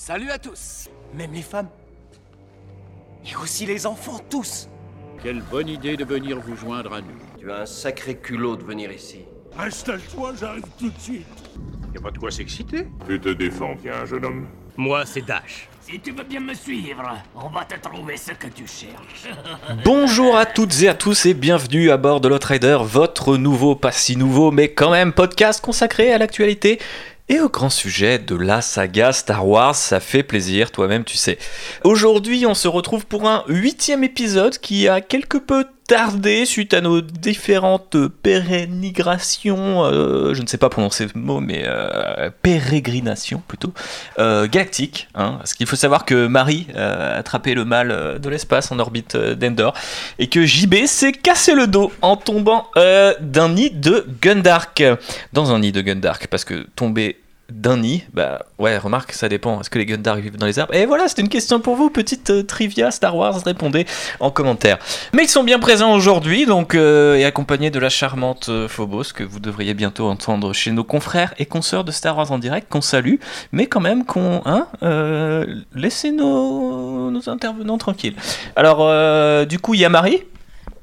Salut à tous, même les femmes. Et aussi les enfants, tous. Quelle bonne idée de venir vous joindre à nous. Tu as un sacré culot de venir ici. Installe-toi, j'arrive tout de suite. Y a pas de quoi s'exciter. Tu te défends bien, jeune homme. Moi, c'est Dash. Si tu veux bien me suivre, on va te trouver ce que tu cherches. Bonjour à toutes et à tous et bienvenue à bord de Rider, votre nouveau, pas si nouveau, mais quand même podcast consacré à l'actualité et au grand sujet de la saga Star Wars. Ça fait plaisir, toi-même tu sais. Aujourd'hui, on se retrouve pour un huitième épisode qui a quelque peu tardé suite à nos différentes pérénigrations, euh, je ne sais pas prononcer ce mot, mais euh, pérégrinations plutôt, euh, galactiques. Hein, parce qu'il faut savoir que Marie a attrapé le mal de l'espace en orbite d'Endor et que JB s'est cassé le dos en tombant d'un nid de Gundark. Dans un nid de Gundark, parce que tomber d'un nid, bah ouais, remarque, ça dépend. Est-ce que les Gundam vivent dans les arbres? Et voilà, c'était une question pour vous, petite euh, trivia Star Wars, répondez en commentaire. Mais ils sont bien présents aujourd'hui, donc euh, et accompagnés de la charmante euh, Phobos que vous devriez bientôt entendre chez nos confrères et consoeurs de Star Wars en direct, qu'on salue, mais quand même qu'on, hein, laissez nos, nos intervenants tranquilles. Alors, du coup, il y a Marie.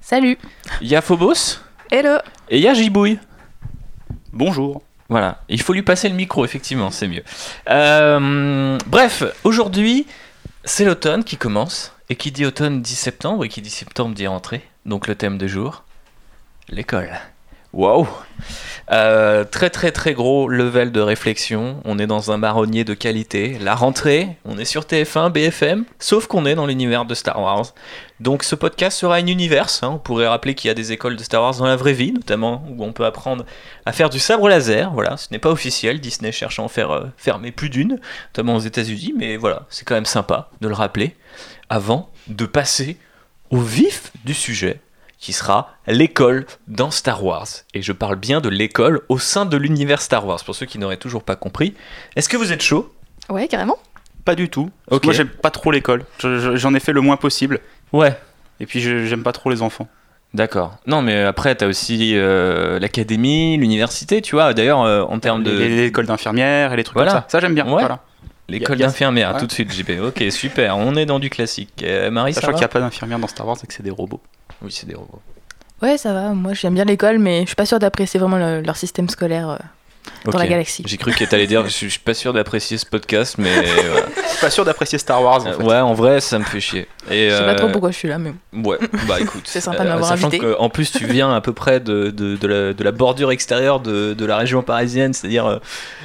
Salut. Il y a Phobos. Hello. Et il y a Gibouille. Bonjour. Voilà, il faut lui passer le micro, effectivement, c'est mieux. Euh, bref, aujourd'hui, c'est l'automne qui commence, et qui dit automne dit septembre, et qui dit septembre dit rentrée. Donc le thème de jour, l'école. Waouh euh, Très très très gros level de réflexion. On est dans un marronnier de qualité. La rentrée, on est sur TF1, BFM, sauf qu'on est dans l'univers de Star Wars. Donc ce podcast sera un univers. Hein. On pourrait rappeler qu'il y a des écoles de Star Wars dans la vraie vie, notamment où on peut apprendre à faire du sabre laser. Voilà, ce n'est pas officiel. Disney cherche à en faire euh, fermer plus d'une, notamment aux États-Unis, mais voilà, c'est quand même sympa de le rappeler avant de passer au vif du sujet qui sera l'école dans Star Wars. Et je parle bien de l'école au sein de l'univers Star Wars, pour ceux qui n'auraient toujours pas compris. Est-ce que vous êtes chaud? Ouais, carrément. Pas du tout. Moi, j'aime pas trop l'école. J'en ai fait le moins possible. Ouais. Et puis, j'aime pas trop les enfants. D'accord. Non, mais après, t'as aussi euh, l'académie, l'université, tu vois. D'ailleurs, euh, en termes de. L'école d'infirmière et les trucs comme ça. Ça, j'aime bien. Voilà. L'école d'infirmière, tout de suite, JB. Ok, super. On est dans du classique. Euh, Marie, Sachant qu'il n'y a pas d'infirmière dans Star Wars et que c'est des robots. Oui, c'est des robots. Ouais, ça va. Moi, j'aime bien l'école, mais je suis pas sûr d'apprécier vraiment leur système scolaire. Euh, dans la galaxie. J'ai cru que allais dire, je suis pas sûr d'apprécier ce podcast, mais. suis pas sûr d'apprécier Star Wars. En fait. Ouais, en vrai, ça me fait chier. Et je sais pas trop euh, pourquoi je suis là, mais. Ouais, bah écoute. c'est sympa de m'avoir invité. en plus, tu viens à peu près de, de, de, la, de la, bordure extérieure de, de la région parisienne, c'est-à-dire euh,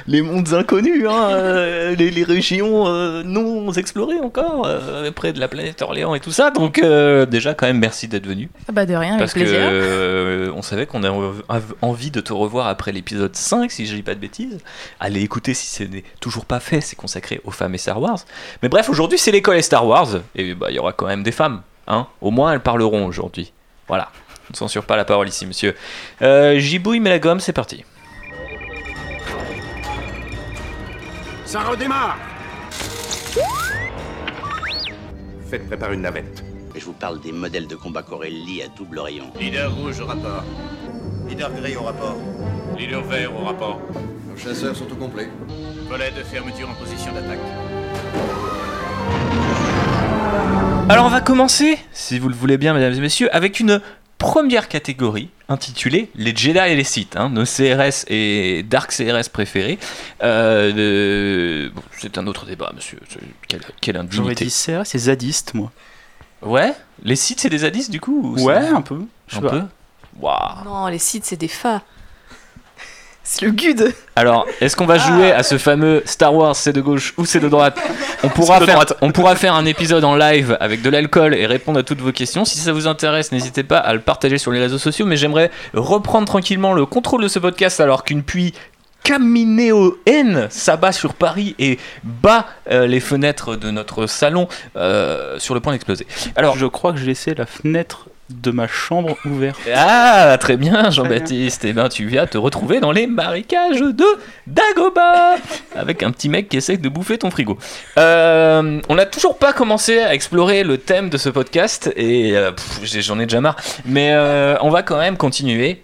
les mondes inconnus, hein, les, les, régions non explorées encore, près de la planète Orléans et tout ça. Donc, déjà, quand même, merci d'être venu. Ah bah de rien, avec plaisir. Parce que on savait qu'on avait envie de te revoir après l'épisode 5, si je dis pas de bêtises allez écouter si ce n'est toujours pas fait, c'est consacré aux femmes et Star Wars. Mais bref, aujourd'hui c'est l'école et Star Wars, et bah il y aura quand même des femmes, hein. Au moins elles parleront aujourd'hui. Voilà, ne censure pas la parole ici, monsieur. Euh, J'ybouille mais la gomme, c'est parti. Ça redémarre Faites préparer une navette. Je vous parle des modèles de combat Corelli à double rayon. Leader rouge au rapport. Leader gris au rapport. Leader vert au rapport. Nos chasseurs sont au complet. Volet de fermeture en position d'attaque. Alors on va commencer, si vous le voulez bien mesdames et messieurs, avec une première catégorie intitulée les Jedi et les Sith, hein, nos CRS et Dark CRS préférés. Euh, c'est un autre débat, monsieur. Quelle, quelle indignité. J'aurais dit CRS c'est zadiste, moi. Ouais? Les Sith, c'est des zadistes, du coup Ouais, un peu. un peu? Waouh Non, les Sith, c'est des fa. C'est le good. Alors, est-ce qu'on va jouer à ce fameux Star Wars c'est de gauche ou c'est de droite on pourra, faire, on pourra faire un épisode en live avec de l'alcool et répondre à toutes vos questions. Si ça vous intéresse, n'hésitez pas à le partager sur les réseaux sociaux. Mais j'aimerais reprendre tranquillement le contrôle de ce podcast alors qu'une pluie N s'abat sur Paris et bat euh, les fenêtres de notre salon euh, sur le point d'exploser. Alors, je crois que j'ai laissé la fenêtre de ma chambre ouverte. Ah, très bien, Jean-Baptiste. Eh ben, tu viens te retrouver dans les marécages de Dagoba avec un petit mec qui essaie de bouffer ton frigo. Euh, on n'a toujours pas commencé à explorer le thème de ce podcast et j'en ai déjà marre. Mais on va quand même continuer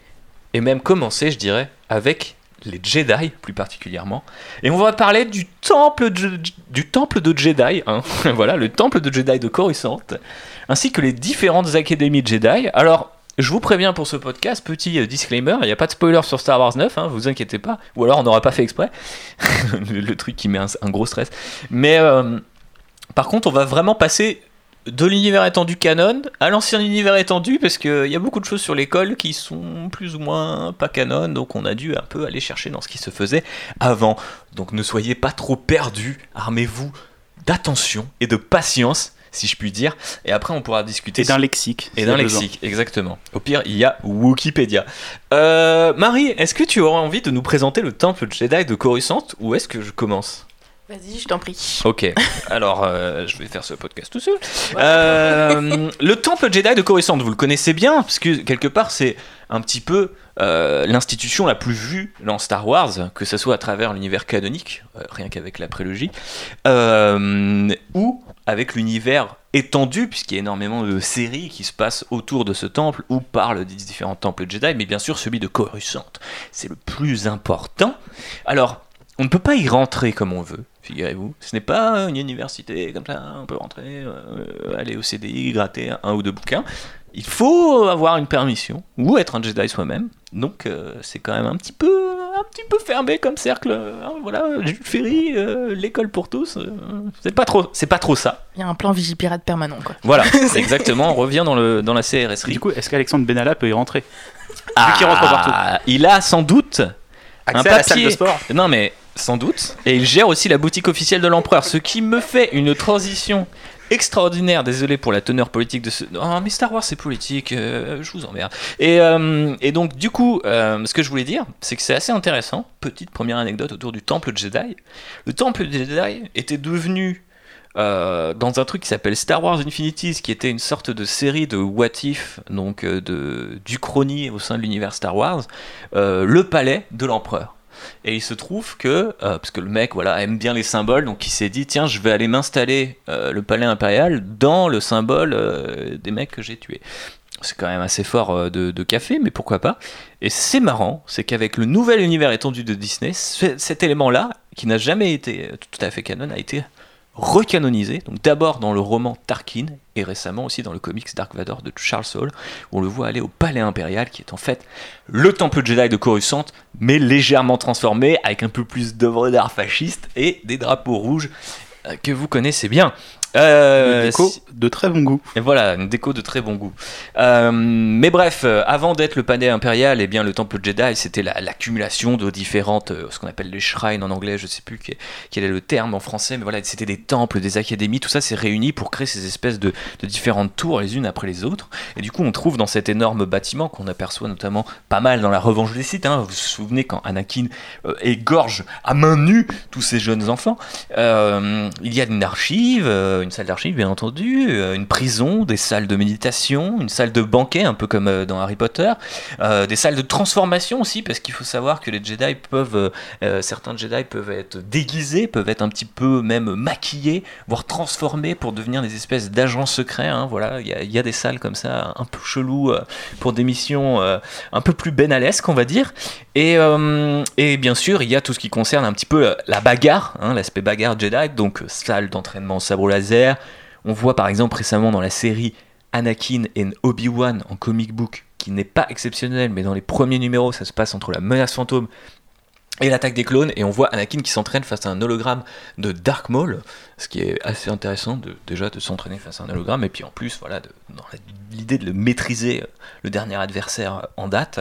et même commencer, je dirais, avec les Jedi plus particulièrement. Et on va parler du temple de, du temple de Jedi, hein. voilà, le temple de Jedi de Coruscant, ainsi que les différentes académies Jedi. Alors, je vous préviens pour ce podcast, petit euh, disclaimer, il n'y a pas de spoiler sur Star Wars 9, hein, vous inquiétez pas, ou alors on n'aura pas fait exprès, le, truc qui met un, gros stress. Mais euh, par contre, on va vraiment passer de l'univers étendu canon à l'ancien univers étendu parce qu'il y a beaucoup de choses sur l'école qui sont plus ou moins pas canon donc on a dû un peu aller chercher dans ce qui se faisait avant. Donc ne soyez pas trop perdus. Armez-vous d'attention et de patience si je puis dire. Et après on pourra discuter et d'un lexique et d'un lexique exactement. Au pire il y a Wikipédia. Euh, Marie est-ce que tu auras envie de nous présenter le temple Jedi de Coruscant ou est-ce que je commence? Vas-y, je t'en prie. Ok, alors euh, je vais faire ce podcast tout seul. Euh, le temple Jedi de Coruscant, vous le connaissez bien, parce que quelque part c'est un petit peu euh, l'institution la plus vue dans Star Wars, que ce soit à travers l'univers canonique, rien qu'avec la prélogie, ou avec l'univers étendu, puisqu'il y a énormément de séries qui se passent autour de ce temple ou parlent des différents temples Jedi, mais bien sûr celui de Coruscant. C'est le plus important. Alors, on ne peut pas y rentrer comme on veut figurez-vous. Ce n'est pas une université comme ça, on peut rentrer, euh, aller au CDI, gratter un, ou deux bouquins. Il faut avoir une permission ou être un Jedi soi-même. Donc euh, c'est quand même un petit peu, un petit peu fermé comme cercle. Hein, voilà, Jules Ferry, euh, l'école pour tous. c'est pas trop, c'est pas trop ça. Il y a un plan Vigipirate permanent quoi. Voilà, exactement. On revient dans le dans la CRSRI. Du coup, est-ce qu'Alexandre Benalla peut y rentrer? Ah, Vu rentre partout. Il a sans doute un papier. À la salle de sport. Non mais sans doute. Et il gère aussi la boutique officielle de l'empereur, ce qui me fait une transition extraordinaire. Désolé pour la teneur politique de ce. Oh, mais Star Wars c'est politique, euh, je vous emmerde. Et, euh, et donc, du coup, euh, ce que je voulais dire, c'est que c'est assez intéressant. Petite première anecdote autour du temple Jedi. Le temple Jedi était devenu. dans un truc qui s'appelle Star Wars Infinities, qui était une sorte de série de what if, donc de, du chrony au sein de l'univers Star Wars, le palais de l'empereur. Et il se trouve que, euh, parce que le mec voilà, aime bien les symboles, donc il s'est dit tiens, je vais aller m'installer euh, le palais impérial dans le symbole euh, des mecs que j'ai tués. C'est quand même assez fort de, de, café, mais pourquoi pas. Et c'est marrant, c'est qu'avec le nouvel univers étendu de Disney, cet élément-là, qui n'a jamais été tout à fait canon, a été recanonisé, donc d'abord dans le roman Tarkin et récemment aussi dans le comics Dark Vador de Charles Saul, où on le voit aller au palais impérial qui est en fait le temple Jedi de Coruscant, mais légèrement transformé avec un peu plus d'œuvres d'art fascistes et des drapeaux rouges euh, que vous connaissez bien. Euh, déco de très bon goût. Et voilà, une déco de très bon goût. Euh, mais bref, euh, avant d'être le palais impérial, eh bien, le temple Jedi, c'était l'accumulation de différentes, ce qu'on appelle les shrines en anglais, je sais plus quel, est le terme en français, mais voilà, c'était des temples, des académies, tout ça s'est réuni pour créer ces espèces de, de, différentes tours les unes après les autres. Et du coup, on trouve dans cet énorme bâtiment qu'on aperçoit notamment pas mal dans la Revanche des Sith. Hein, vous vous souvenez quand Anakin égorge à main nue tous ces jeunes enfants, il y a une archive une salle d'archives, bien entendu, euh, une prison, des salles de méditation, une salle de banquet, un peu comme euh, dans Harry Potter, euh, des salles de transformation aussi, parce qu'il faut savoir que les Jedi peuvent, certains Jedi peuvent être déguisés, peuvent être un petit peu même maquillés, voire transformés pour devenir des espèces d'agents secrets. Hein, voilà, il y, a des salles comme ça, un peu chelou pour des missions un peu plus benalesques, on va dire. Et, et, bien sûr, il y a tout ce qui concerne un petit peu la bagarre, hein, l'aspect bagarre Jedi, donc salle d'entraînement sabre laser on voit par exemple récemment dans la série Anakin et Obi-Wan en comic book, qui n'est pas exceptionnel, mais dans les premiers numéros, ça se passe entre la menace fantôme et l'attaque des clones, et on voit Anakin qui s'entraîne face à un hologramme de Dark Maul, ce qui est assez intéressant de, déjà de s'entraîner face à un hologramme, et puis en plus, voilà, dans l'idée de le maîtriser, euh, le dernier adversaire en date.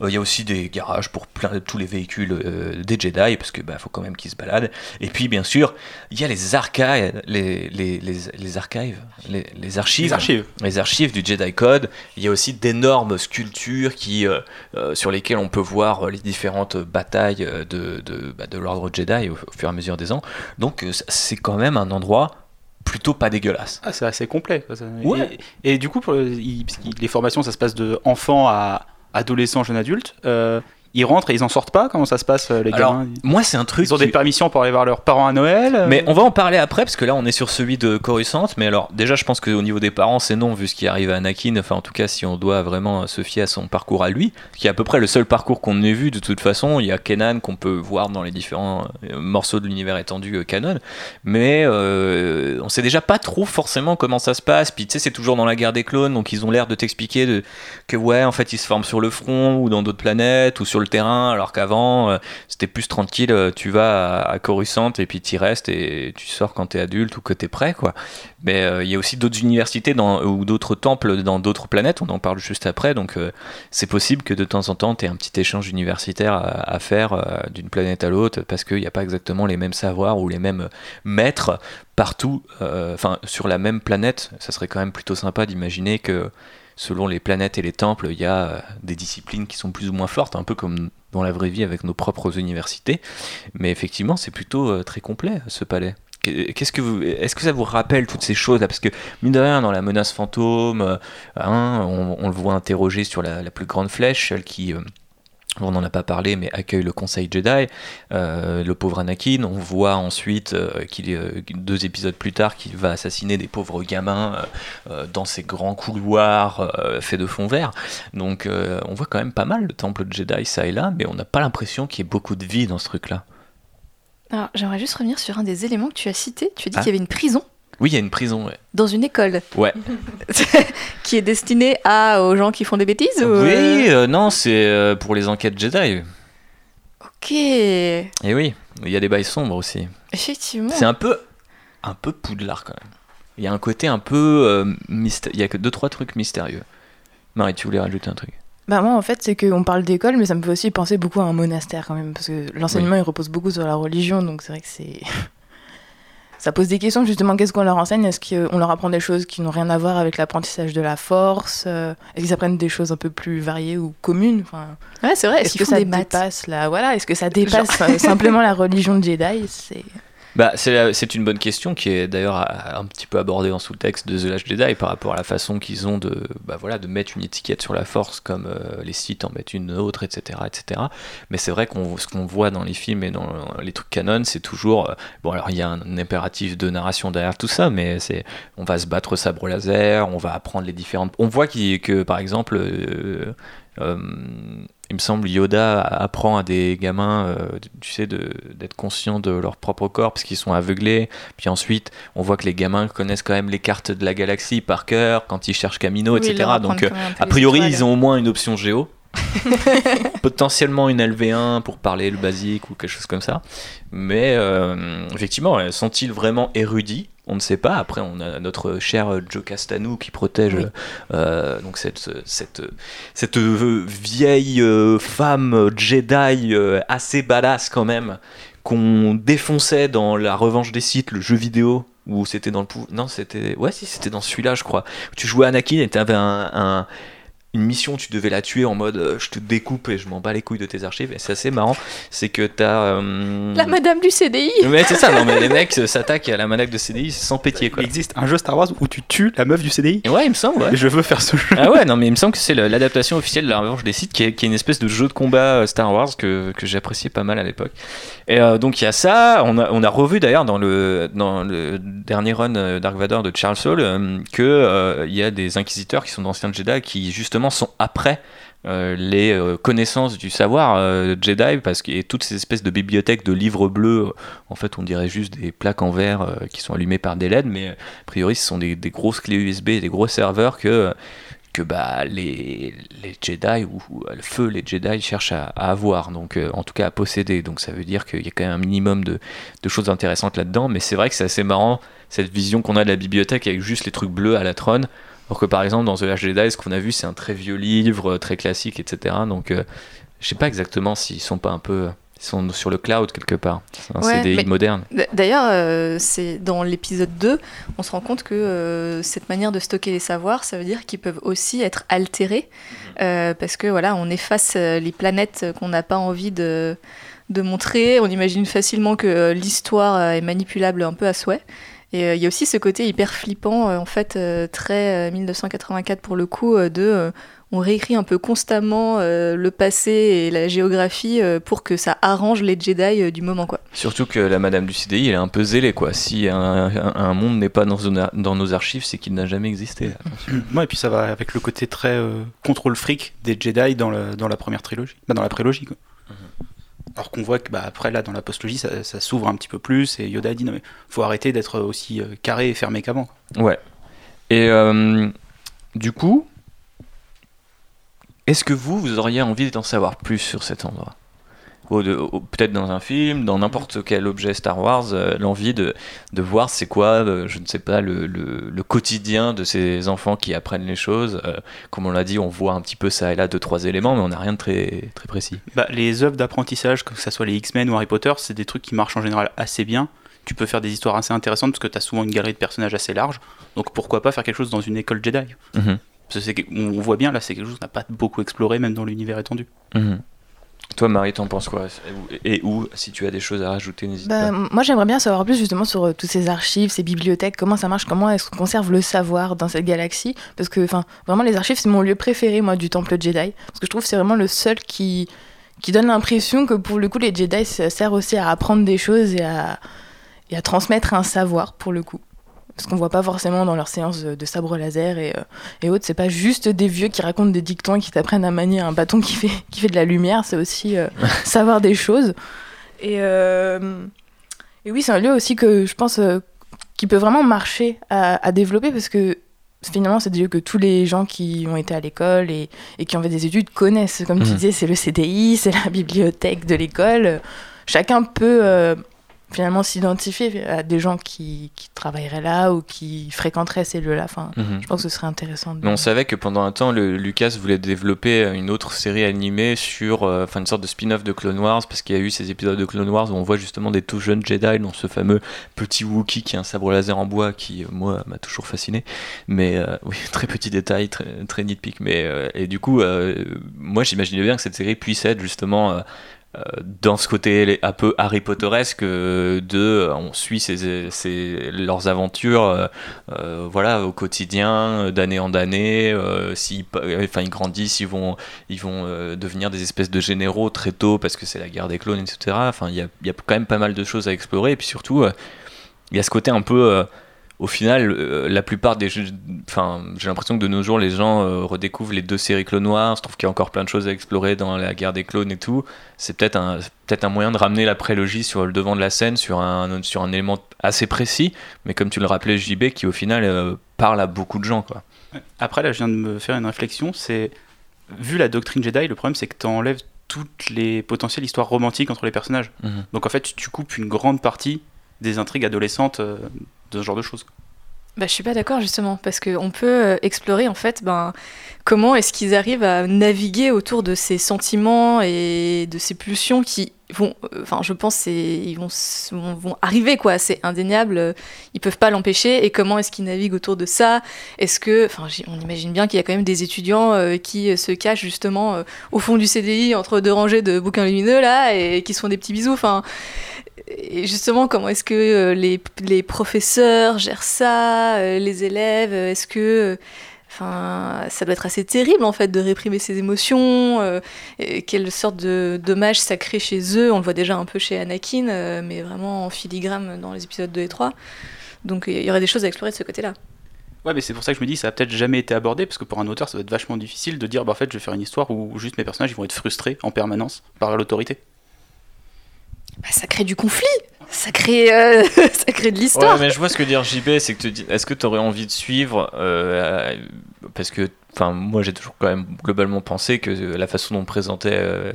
Euh, il y a aussi des garages pour plein, tous les véhicules euh, des Jedi, parce que bah, faut quand même qu'ils se baladent. Et puis, bien sûr, il y a les archives, les, les, les, archives, les, archives, archives, les archives du Jedi Code. Il y a aussi d'énormes sculptures qui, sur lesquelles on peut voir les différentes batailles de, de, bah, de l'ordre Jedi au, fur et à mesure des ans. Donc, c'est quand même un endroit plutôt pas dégueulasse. Ah, c'est assez complet. Et, du coup, pour les formations, ça se passe de enfant à adolescent, jeune adulte. Euh, ils rentrent et ils en sortent pas Comment ça se passe, euh, les Alors, gamins? moi, c'est un truc. Ils ont qui- des permissions pour aller voir leurs parents à Noël euh Mais on va en parler après parce que là on est sur celui de Coruscant. Mais alors déjà je pense qu'au niveau des parents c'est non vu ce qui arrive à Anakin. Enfin en tout cas si on doit vraiment se fier à son parcours à lui, qui est à peu près le seul parcours qu'on ait vu de toute façon. Il y a Kenan qu'on peut voir dans les différents euh, morceaux de l'univers étendu euh, canon. Mais euh, on sait déjà pas trop forcément comment ça se passe. Puis tu sais c'est toujours dans la guerre des clones donc ils ont l'air de t'expliquer de, que ouais en fait ils se forment sur le front ou dans d'autres planètes ou sur le terrain alors qu'avant euh, c'était plus tranquille, euh, tu vas à, à Coruscant et puis tu restes et tu sors quand t'es adulte ou que t'es prêt, quoi. Mais euh, il y a aussi d'autres universités ou d'autres temples dans d'autres planètes, on en parle juste après, donc euh, c'est possible que de temps en temps t'aies un petit échange universitaire à, à faire euh, d'une planète à l'autre parce qu'il n'y a pas exactement les mêmes savoirs ou les mêmes maîtres partout, euh, enfin sur la même planète. Ça serait quand même plutôt sympa d'imaginer que selon les planètes et les temples, il y a euh, des disciplines qui sont plus ou moins fortes, un peu comme dans la vraie vie avec nos propres universités. Mais effectivement, c'est plutôt euh, très complet ce palais. Qu'est-ce que vous, est-ce que ça vous rappelle toutes ces choses là Parce que mine de rien, dans la menace fantôme, euh, hein, on, le voit interroger sur la, plus grande flèche, celle qui euh, on n'en a pas parlé, mais accueille le Conseil Jedi, euh, le pauvre Anakin. On voit ensuite euh, qu'il euh, deux épisodes plus tard qu'il va assassiner des pauvres gamins euh, dans ces grands couloirs faits de fond vert. Donc on voit quand même pas mal de temples de Jedi ça et là, mais on n'a pas l'impression qu'il y ait beaucoup de vie dans ce truc-là. Alors, j'aimerais juste revenir sur un des éléments que tu as cité. Tu as dit Ah. qu'il y avait une prison Oui, il y a une prison. Ouais. dans une école Ouais. qui est destinée à, aux gens qui font des bêtises ou, euh, Oui, euh, non, c'est euh, pour les enquêtes Jedi. Ok, Et oui, il y a des bails sombres aussi. effectivement. C'est un peu, un peu poudlard quand même. Il y a un côté un peu euh, mystérieux. Il y a que deux trois trucs mystérieux. Marie, tu voulais rajouter un truc? Bah moi en fait c'est qu'on parle d'école mais ça me fait aussi penser beaucoup à un monastère quand même parce que l'enseignement il repose beaucoup sur la religion donc c'est vrai que c'est ça pose des questions justement qu'est-ce qu'on leur enseigne? Est-ce qu'on leur apprend des choses qui n'ont rien à voir avec l'apprentissage de la force? Euh, est-ce qu'ils apprennent des choses un peu plus variées ou communes? Enfin Ouais, c'est vrai. est-ce que ça dépasse la voilà est-ce que ça dépasse euh, simplement la religion de Jedi? C'est Bah, c'est une bonne question qui est d'ailleurs un petit peu abordée en sous-texte de The Last Jedi par rapport à la façon qu'ils ont de, bah, voilà, de mettre une étiquette sur la force comme euh, les Sith en mettent une autre, etc. etc. Mais c'est vrai qu'on ce qu'on voit dans les films et dans les trucs canon, c'est toujours. euh, bon, alors il y a un, impératif de narration derrière tout ça, mais c'est on va se battre sabre laser, on va apprendre les différentes. On voit qu'il- que par exemple. euh, il me semble Yoda apprend à des gamins, euh, tu sais, d'être conscients de leur propre corps parce qu'ils sont aveuglés. Puis ensuite, on voit que les gamins connaissent quand même les cartes de la galaxie par cœur quand ils cherchent Camino, Oui, etc. Donc, euh, a priori, ils ont au moins une option géo. Potentiellement une LV1 pour parler le basique ou quelque chose comme ça. Mais euh, effectivement, sont-ils vraiment érudits? On ne sait pas. Après, on a notre cher Joe Castanou qui protège Oui. euh, donc cette, cette, cette vieille euh, femme Jedi euh, assez badass quand même qu'on défonçait dans la revanche des sites, le jeu vidéo où c'était dans le pou- non c'était ouais si c'était dans celui-là je crois tu jouais Anakin et t'avais un, un- une mission tu devais la tuer en mode euh, je te découpe et je m'en bats les couilles de tes archives et c'est assez marrant c'est que t'as euh, La madame du CDI mais c'est ça non mais les mecs euh, s'attaquent à la manette de CDI sans pétier quoi Il existe un jeu Star Wars où tu tues la meuf du CDI Et ouais il me semble ouais. Et je veux faire ce jeu. Ah ouais, non, mais il me semble que c'est l'adaptation officielle de la revanche des sites qui est, qui est une espèce de jeu de combat euh, Star Wars que, que j'appréciais pas mal à l'époque. Et euh, donc il y a ça, on a, on a revu d'ailleurs dans le, dans le dernier run Dark Vador de Charles euh, que euh, il y a des inquisiteurs qui sont d'anciens Jedi qui justement sont après euh, les euh, connaissances du savoir euh, Jedi parce a toutes ces espèces de bibliothèques de livres bleus en fait on dirait juste des plaques en verre euh, qui sont allumées par des LED mais a priori ce sont des, grosses clés USB des gros serveurs que que bah, les, Jedi ou, le feu les Jedi cherchent à, avoir donc en tout cas à posséder. Donc ça veut dire qu'il y a quand même un minimum de, de choses intéressantes là-dedans mais c'est vrai que c'est assez marrant cette vision qu'on a de la bibliothèque avec juste les trucs bleus à la trône alors que par exemple dans The Last Jedi ce qu'on a vu c'est un très vieux livre euh, très classique etc donc euh, je sais pas exactement s'ils sont pas un peu ils sont sur le cloud quelque part c'est un Ouais, CDI moderne D'ailleurs, euh, c'est dans l'épisode 2, on se rend compte que euh, cette manière de stocker les savoirs, ça veut dire qu'ils peuvent aussi être altérés, euh, parce que voilà, on efface euh, les planètes qu'on n'a pas envie de, de montrer. On imagine facilement que euh, l'histoire euh, est manipulable un peu à souhait. Et euh, il y a aussi ce côté hyper flippant, euh, en fait, euh, très euh, 1984 pour le coup, euh, de euh, on réécrit un peu constamment euh, le passé et la géographie euh, pour que ça arrange les Jedi euh, du moment. Quoi. Surtout que la Madame du CDI, elle est un peu zélée. Quoi. Si un, un, monde n'est pas dans, dans, nos archives, c'est qu'il n'a jamais existé. Ouais, et puis ça va avec le côté très contrôle fric des Jedi dans, le, dans la première trilogie, bah, dans la prélogie. Quoi. Mhm. Alors qu'on voit que bah, après, là, dans la postlogie, ça, ça s'ouvre un petit peu plus et Yoda dit non, mais faut arrêter d'être aussi carré et fermé qu'avant. Ouais. Et du coup, est-ce que vous, vous auriez envie d'en savoir plus sur cet endroit? Peut-être dans un film, dans n'importe quel objet Star Wars, euh, l'envie de, de, voir c'est quoi, euh, je ne sais pas, le, le, quotidien de ces enfants qui apprennent les choses. Euh, comme on l'a dit, on voit un petit peu ça et là, deux, trois éléments, mais on n'a rien de très, très précis. Bah, les œuvres d'apprentissage, que ce soit les X-Men ou Harry Potter, c'est des trucs qui marchent en général assez bien. Tu peux faire des histoires assez intéressantes parce que tu as souvent une galerie de personnages assez large. Donc pourquoi pas faire quelque chose dans une école Jedi? Mhm. Parce que on voit bien là, c'est quelque chose qu'on n'a pas beaucoup exploré, même dans l'univers étendu. Mhm. Toi, Marie, t'en penses quoi Et où, si tu as des choses à rajouter, n'hésite bah, pas. Moi, j'aimerais bien savoir plus justement sur euh, toutes ces archives, ces bibliothèques, comment ça marche, comment est-ce qu'on conserve le savoir dans cette galaxie? Parce que, enfin, vraiment, les archives, c'est mon lieu préféré, moi, du Temple Jedi. Parce que je trouve que c'est vraiment le seul qui, qui donne l'impression que, pour le coup, les Jedi, sert aussi à apprendre des choses et à, et à transmettre un savoir, pour le coup ce qu'on voit pas forcément dans leurs séances de, sabre laser et, euh, et autres. C'est pas juste des vieux qui racontent des dictons et qui t'apprennent à manier un bâton qui fait, qui fait de la lumière, c'est aussi euh, savoir des choses. Et, euh, et oui, c'est un lieu aussi que je pense qui peut vraiment marcher à, développer parce que finalement, c'est des lieux que tous les gens qui ont été à l'école et, et, qui ont fait des études connaissent. Comme tu mmh. disais, c'est le CDI, c'est la bibliothèque de l'école. Chacun peut finalement s'identifier à des gens qui, qui, travailleraient là ou qui fréquenteraient ces lieux-là. Enfin, mhm. Je pense que ce serait intéressant. Mais on savait que pendant un temps, le, Lucas voulait développer une autre série animée sur, euh, une sorte de spin-off de Clone Wars, parce qu'il y a eu ces épisodes de Clone Wars où on voit justement des tout jeunes Jedi, dont ce fameux petit Wookiee qui a un sabre laser en bois, qui euh, moi m'a toujours fasciné. Mais euh, oui, très petit détail, très, très nitpick. Mais et du coup, moi j'imaginais bien que cette série puisse être justement dans ce côté un peu Harry Potteresque euh, de on suit leurs aventures euh, voilà au quotidien d'année en année s'ils enfin ils grandissent ils vont ils vont devenir des espèces de généraux très tôt parce que c'est la guerre des clones etc enfin il y a, y a, quand même pas mal de choses à explorer. Et puis surtout il y a ce côté un peu au final, euh, la plupart des enfin, j'ai l'impression que de nos jours, les gens euh, redécouvrent les deux séries Clone Wars. Je trouve qu'il y a encore plein de choses à explorer dans la guerre des clones et tout. C'est peut-être un, peut-être un moyen de ramener la prélogie sur le devant de la scène, sur un, sur un élément assez précis, mais comme tu le rappelais, JB, qui au final euh, parle à beaucoup de gens, quoi. Après, là, je viens de me faire une réflexion. C'est vu la doctrine Jedi, le problème, c'est que tu enlèves toutes les potentielles histoires romantiques entre les personnages. Mhm. Donc en fait, tu coupes une grande partie des intrigues adolescentes de ce genre de choses. Bah, je suis pas d'accord justement parce qu'on peut euh, explorer en fait ben, comment est-ce qu'ils arrivent à naviguer autour de ces sentiments et de ces pulsions qui vont, euh, enfin je pense ils vont, vont, arriver quoi, c'est indéniable, euh, ils peuvent pas l'empêcher. Et comment est-ce qu'ils naviguent autour de ça? Est-ce que, enfin on imagine bien qu'il y a quand même des étudiants qui se cachent justement au fond du CDI entre deux rangées de bouquins lumineux là et qui se font des petits bisous, enfin et justement, comment est-ce que euh, les, professeurs gèrent ça, euh, les élèves Est-ce que. Enfin, ça doit être assez terrible en fait de réprimer ses émotions. quelle sorte de dommage ça crée chez eux On le voit déjà un peu chez Anakin, euh, mais vraiment en filigrane dans les épisodes 2 et 3. Donc il y aurait des choses à explorer de ce côté-là. Ouais, mais c'est pour ça que je me dis, ça a peut-être jamais été abordé, parce que pour un auteur, ça va être vachement difficile de dire, bah en fait, je vais faire une histoire où juste mes personnages vont être frustrés en permanence par l'autorité. Bah, ça crée du conflit. Ça crée, euh, ça crée de l'histoire. Mais je vois ce que dire JB, c'est que est-ce que tu aurais envie de suivre euh, Parce que, moi j'ai toujours quand même globalement pensé que la façon dont on présentait euh,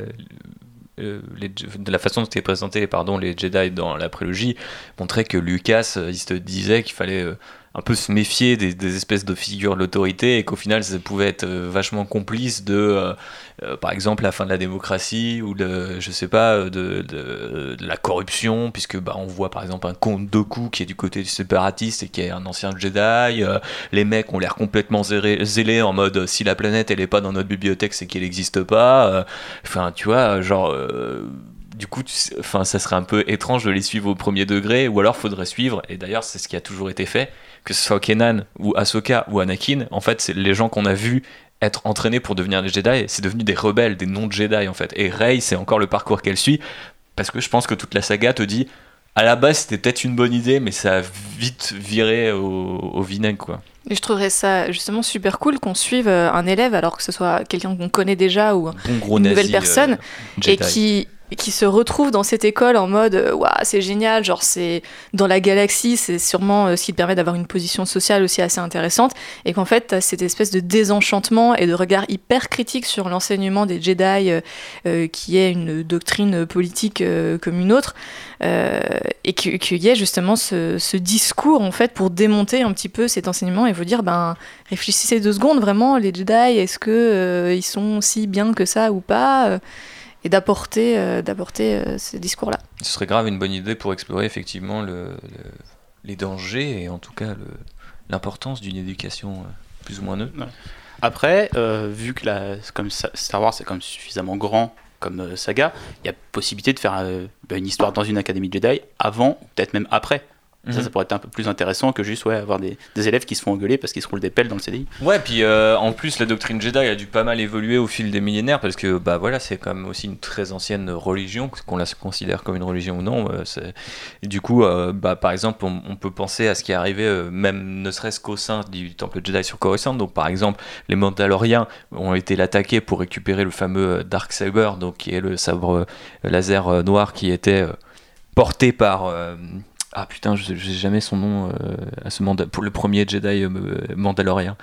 les, de la façon dont étaient présentés pardon, les Jedi dans la prélogie montrait que Lucas, il se disait qu'il fallait un peu se méfier des, espèces de figures de l'autorité et qu'au final ça pouvait être euh, vachement complice de, euh, euh, par exemple, la fin de la démocratie ou de, je sais pas, de, de, la corruption, puisque bah, on voit par exemple un comte Doku qui est du côté du séparatiste et qui est un ancien Jedi. les mecs ont l'air complètement zélés en mode si la planète elle est pas dans notre bibliothèque, c'est qu'elle n'existe pas. Enfin, tu vois, genre du coup, enfin, ça serait un peu étrange de les suivre au premier degré, ou alors faudrait suivre, et d'ailleurs c'est ce qui a toujours été fait, que ce soit Kenan ou Ahsoka ou Anakin, en fait, c'est les gens qu'on a vus être entraînés pour devenir des Jedi, c'est devenu des rebelles, des non-Jedi en fait. Et Rey, c'est encore le parcours qu'elle suit, parce que je pense que toute la saga te dit, à la base c'était peut-être une bonne idée, mais ça a vite viré au, au vinaigre quoi. Et je trouverais ça justement super cool qu'on suive euh, un élève, alors que ce soit quelqu'un qu'on connaît déjà ou Bon une nazi, nouvelle personne, euh, et Jedi. Qui, qui se retrouve dans cette école en mode euh, Waouh, c'est génial, genre c'est dans la galaxie, c'est sûrement euh, ce qui permet d'avoir une position sociale aussi assez intéressante, et qu'en fait, tu cette espèce de désenchantement et de regard hyper critique sur l'enseignement des Jedi, euh, qui est une doctrine politique comme une autre, euh, et qu'il y ait justement ce, ce discours en fait pour démonter un petit peu cet enseignement et vous dire ben réfléchissez deux secondes vraiment les Jedi est-ce que ils sont si bien que ça ou pas et d'apporter euh, d'apporter euh, ce discours là Ce serait grave une bonne idée pour explorer effectivement le, le- les dangers et en tout cas l'importance d'une éducation euh, plus ou moins neutre. Après, euh, vu que la, comme Star Wars c'est comme suffisamment grand comme saga, il y a possibilité de faire euh, bah, une histoire dans une académie Jedi avant, ou peut-être même après. Ça, Mhm. ça pourrait être un peu plus intéressant que juste ouais, avoir des, des élèves qui se font engueuler parce qu'ils se roulent des pelles dans le CDI. Ouais, puis euh, en plus, la doctrine Jedi a dû pas mal évoluer au fil des millénaires parce que bah voilà, c'est quand même aussi une très ancienne religion, qu'on la considère comme une religion ou non. euh, et du coup, euh, bah, par exemple, on, on peut penser à ce qui est arrivé, euh, même ne serait-ce qu'au sein du temple Jedi sur Coruscant. Donc, par exemple, les Mandaloriens ont été l'attaquer pour récupérer le fameux Dark Saber, donc qui est le sabre laser noir qui était porté par. Ah putain, je j'ai jamais son nom euh, à ce manda- pour le premier Jedi euh, Mandalorien.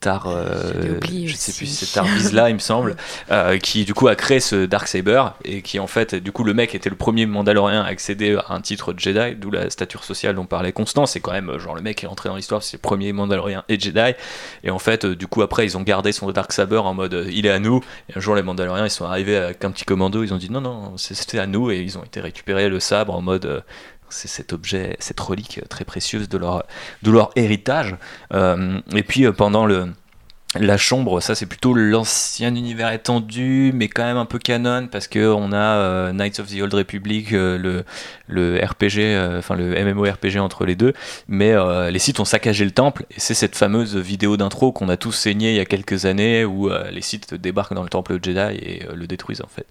Tar, euh, Je sais plus si c'est Tar Vizsla, il me semble, euh, qui du coup a créé ce Dark Saber et qui en fait, du coup, le mec était le premier Mandalorien à accéder à un titre de Jedi, d'où la stature sociale dont parlait Constant. C'est quand même genre le mec qui est entré dans l'histoire, c'est le premier Mandalorien et Jedi. Et en fait, du coup, après, ils ont gardé son Dark Saber en mode il est à nous. Et un jour, les Mandaloriens ils sont arrivés avec un petit commando, ils ont dit non, non, c'était à nous et ils ont été récupérer le sabre en mode. C'est cet objet, cette relique très précieuse de leur, héritage. Euh, et puis euh, pendant la chambre, ça c'est plutôt l'ancien univers étendu, mais quand même un peu canon parce que on a euh, Knights of the Old Republic, le, RPG, le MMORPG entre les deux. Mais les sites ont saccagé le temple et c'est cette fameuse vidéo d'intro qu'on a tous saigné il y a quelques années où les sites débarquent dans le temple Jedi et le détruisent en fait.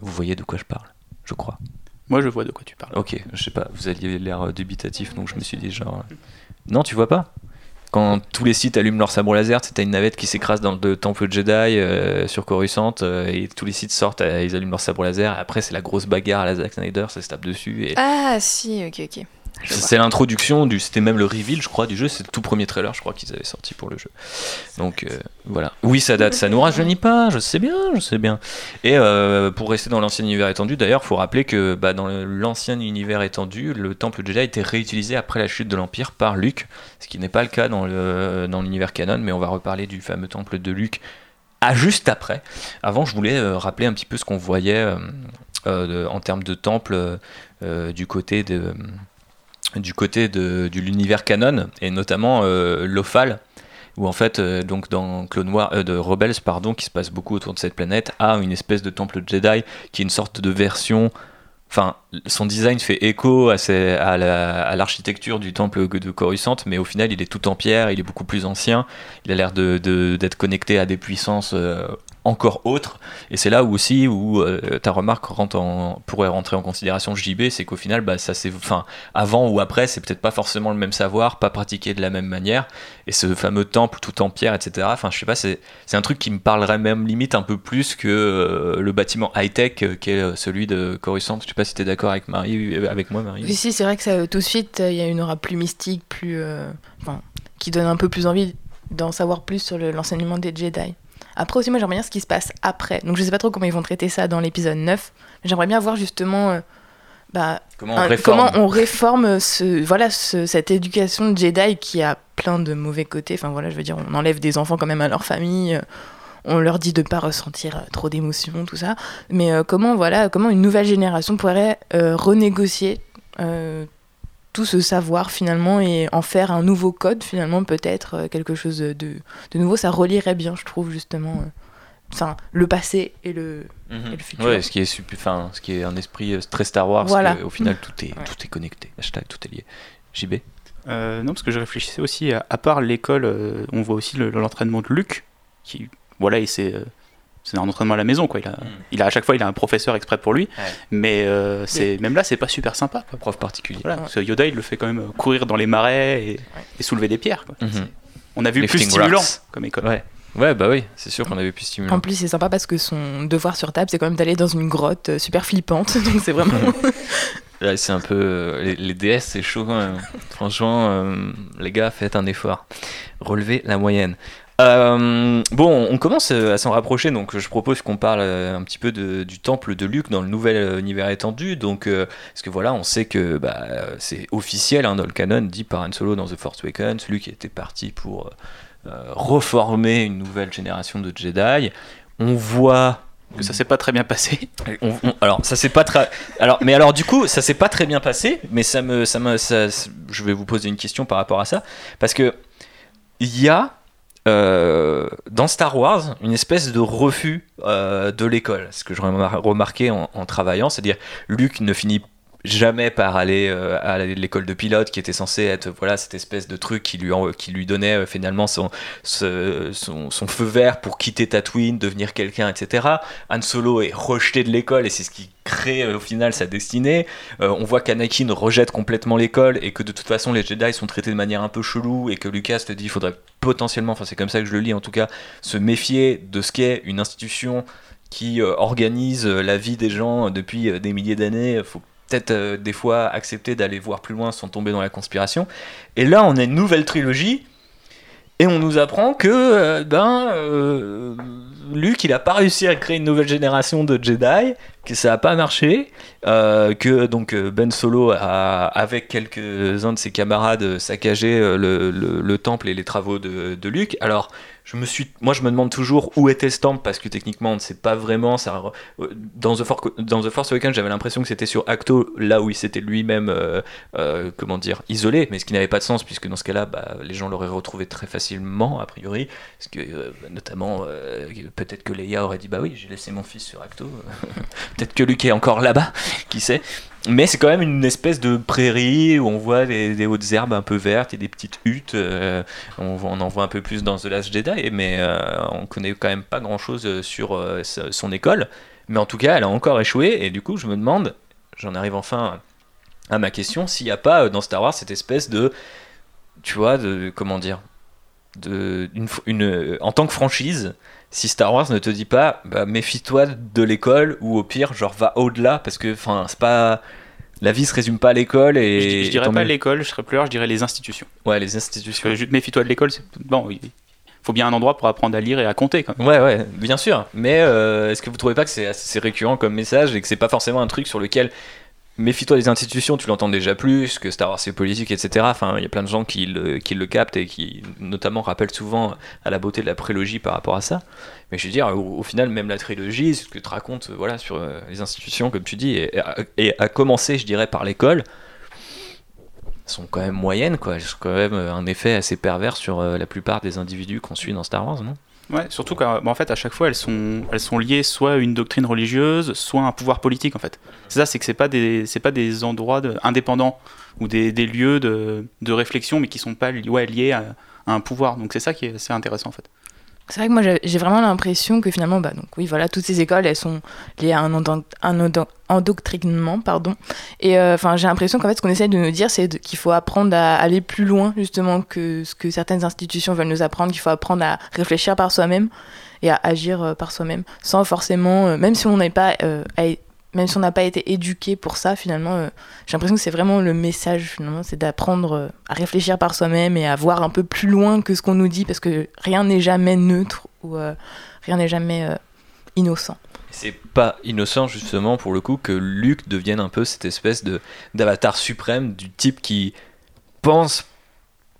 Vous voyez de quoi je parle, je crois. Moi, je vois de quoi tu parles. Ok, je sais pas, vous aviez l'air euh, dubitatif, donc je me suis dit genre... euh, Non, tu vois pas Quand tous les sites allument leur sabre laser, t'as une navette qui s'écrase dans le temple Jedi euh, sur Coruscant, euh, et tous les sites sortent, euh, ils allument leur sabre laser, et après c'est la grosse bagarre à la Zack Snyder, ça se tape dessus, et... ah si ok ok C'est l'introduction du, c'était même le reveal, je crois, du jeu. C'est le tout premier trailer, je crois qu'ils avaient sorti pour le jeu. Donc euh, voilà. Oui, ça date, ça nous rajeunit pas. Je sais bien, je sais bien. Et euh, pour rester dans l'ancien univers étendu, d'ailleurs, faut rappeler que bah, dans l'ancien univers étendu, le temple Jedi a été réutilisé après la chute de l'Empire par Luke, ce qui n'est pas le cas dans le dans l'univers canon. Mais on va reparler du fameux temple de Luke à juste après. Avant, je voulais euh, rappeler un petit peu ce qu'on voyait de- en termes de temple euh, du côté de du côté de, l'univers canon et notamment euh, Lothal où en fait euh, donc dans Clone Wars euh, de Rebels pardon qui se passe beaucoup autour de cette planète a une espèce de temple Jedi qui est une sorte de version enfin son design fait écho à, l'architecture du temple de Coruscant mais au final il est tout en pierre il est beaucoup plus ancien il a l'air de, de- d'être connecté à des puissances euh, encore autres et c'est là où aussi où euh, ta remarque pourrait rentrer en considération JB c'est qu'au final bah, ça c'est enfin avant ou après, c'est peut-être pas forcément le même savoir, pas pratiqué de la même manière. Et ce fameux temple tout en pierre, etc. Enfin, je sais pas, c'est un truc qui me parlerait même limite un peu plus que euh, le bâtiment high-tech euh, qui est euh, celui de Coruscant. Je sais pas si t'es d'accord avec Marie, avec moi, Marie. Oui, si, c'est vrai que ça, tout de suite, il y a une aura plus mystique, plus, qui donne un peu plus envie d'en savoir plus sur le- l'enseignement des Jedi. Après aussi, moi, j'aimerais bien ce qui se passe après. Donc, je sais pas trop comment ils vont traiter ça dans l'épisode 9, mais j'aimerais bien voir justement euh, bah, Comment on un- comment on réforme ce, voilà, ce- cette éducation de Jedi qui a plein de mauvais côtés. Enfin, voilà, je veux dire, on enlève des enfants quand même à leur famille. euh, On leur dit de ne pas ressentir euh, trop d'émotions, tout ça. Mais euh, comment, voilà, comment une nouvelle génération pourrait euh, renégocier euh, tout ce savoir finalement et en faire un nouveau code finalement peut-être euh, quelque chose de, de nouveau ça relierait bien je trouve justement euh, enfin le passé et le, Mhm. et le futur Ouais, ce qui est enfin, ce qui est un esprit euh, très Star Wars. Voilà. que, au final, tout est, Ouais. tout est connecté. Hashtag, tout est lié. JB. Euh, non, parce que je réfléchissais aussi, à, à part l'école, euh, on voit aussi le- l'entraînement de Luke, qui voilà, et c'est euh, c'est un entraînement à la maison quoi. Il a, Mm. il a à chaque fois il a un professeur exprès pour lui, Ouais. mais euh, c'est même là c'est pas super sympa. Quoi. Prof particulier. Voilà, parce que Yoda il le fait quand même euh, courir dans les marais et, et soulever des pierres. Quoi. Mhm. On a vu plus Lifting stimulant rocks. comme école. Ouais. Ouais, bah oui, c'est sûr qu'on avait plus stimulant. En plus, c'est sympa parce que son devoir sur table, c'est quand même d'aller dans une grotte euh, super flippante. Donc c'est vraiment. Là, c'est un peu. euh, les, les DS, c'est chaud quand même. Franchement, euh, les gars, faites un effort. Relevez la moyenne. Euh, bon, on commence euh, à s'en rapprocher, donc je propose qu'on parle euh, un petit peu de- du temple de Luke dans le nouvel univers étendu. Donc, euh, parce que voilà, on sait que bah, c'est officiel hein, dans le canon, dit par Han Solo dans The Force Awakens, Luke était parti pour euh, reformer une nouvelle génération de Jedi. On voit Que ça s'est pas très bien passé. on- on- alors ça s'est pas très alors mais alors du coup ça s'est pas très bien passé mais ça me ça me ça- je vais vous poser une question par rapport à ça parce que il y a euh, dans Star Wars une espèce de refus euh, de l'école. Ce que remar- remarqué en, travaillant c'est-à-dire Luke ne finit jamais par aller euh, à l'école de pilote qui était censé être voilà cette espèce de truc qui lui qui lui donnait euh, finalement son, son feu vert pour quitter Tatooine devenir quelqu'un etc Han Solo est rejeté de l'école et c'est ce qui crée euh, au final sa destinée. On voit qu'Anakin rejette complètement l'école et que de toute façon les Jedi sont traités de manière un peu chelou et que Lucas te dit il faudrait potentiellement, enfin c'est comme ça que je le lis en tout cas, se méfier de ce qu'est une institution qui organise la vie des gens depuis des milliers d'années. Peut-être euh, des fois accepter d'aller voir plus loin sans tomber dans la conspiration. Et là on a une nouvelle trilogie et on nous apprend que euh, ben euh, Luke il a pas réussi à créer une nouvelle génération de Jedi, que ça a pas marché, que donc Ben Solo a avec quelques-uns de ses camarades saccagé le, le- le temple et les travaux de, de Luke. Alors je me moi je me demande toujours où était temple parce que techniquement on ne sait pas vraiment. Euh, dans The Force, dans Awakens j'avais l'impression que c'était sur Acto là où il s'était lui-même euh, euh, comment dire isolé, mais ce qui n'avait pas de sens puisque dans ce cas-là bah, les gens l'auraient retrouvé très facilement a priori, parce que euh, notamment peut-être que Leia aurait dit bah oui j'ai laissé mon fils sur Acto, peut-être que Luke est encore là-bas, qui sait. Mais c'est quand même une espèce de prairie où on voit des, hautes herbes un peu vertes et des petites huttes. euh, on, en voit un peu plus dans The Last Jedi, mais euh, on connaît quand même pas grand-chose sur euh, sa- son école. Mais en tout cas, elle a encore échoué, et du coup, je me demande, j'en arrive enfin à ma question, s'il n'y a pas dans Star Wars cette espèce de, tu vois, de comment dire, de une, f- une, euh, en tant que franchise, si Star Wars ne te dit pas, bah, méfie-toi de l'école ou au pire, genre va au-delà parce que, enfin, c'est pas la vie se résume pas à l'école et je, je dirais pas l'école, je serais plus large, je dirais les institutions. Ouais, les institutions. méfie-toi de l'école, c'est bon. Il faut bien un endroit pour apprendre à lire et à compter quand même. Ouais, ouais, bien sûr. Mais euh, est-ce que vous trouvez pas que c'est assez récurrent comme message et que c'est pas forcément un truc sur lequel méfie-toi des institutions, tu l'entends déjà plus, que Star Wars c'est politique, etc. Enfin, il y a plein de gens qui le, captent et qui notamment rappellent souvent à la beauté de la prélogie par rapport à ça. Mais je veux dire, au, final, même la trilogie, ce que te raconte euh, voilà, sur euh, les institutions, comme tu dis, et, et à- commencer, je dirais, par l'école, sont quand même moyennes, quoi. Quand même euh, un effet assez pervers sur la plupart des individus qu'on suit dans Star Wars, non? Ouais, surtout qu'en en fait, à chaque fois, elles sont, elles sont liées soit à une doctrine religieuse, soit à un pouvoir politique, en fait. C'est ça, c'est que c'est pas des, c'est pas des endroits de- indépendants ou des, des lieux de, de réflexion, mais qui sont pas liés à, à un pouvoir. Donc c'est ça qui est assez intéressant, en fait. C'est vrai que moi j'ai vraiment l'impression que finalement, bah, donc, oui, voilà, toutes ces écoles, elles sont liées à un, un endo- endoctrinement, pardon. Et euh, enfin, j'ai l'impression qu'en fait, ce qu'on essaie de nous dire, c'est qu'il faut apprendre à aller plus loin, justement, que ce que certaines institutions veulent nous apprendre, qu'il faut apprendre à réfléchir par soi-même et à agir euh, par soi-même, sans forcément, euh, même si on n'est pas, même si on n'a pas été éduqué pour ça, finalement, euh, j'ai l'impression que c'est vraiment le message, finalement, c'est d'apprendre euh, à réfléchir par soi-même et à voir un peu plus loin que ce qu'on nous dit, parce que rien n'est jamais neutre ou euh, rien n'est jamais innocent. C'est pas innocent justement pour le coup que Luke devienne un peu cette espèce de d'avatar suprême du type qui pense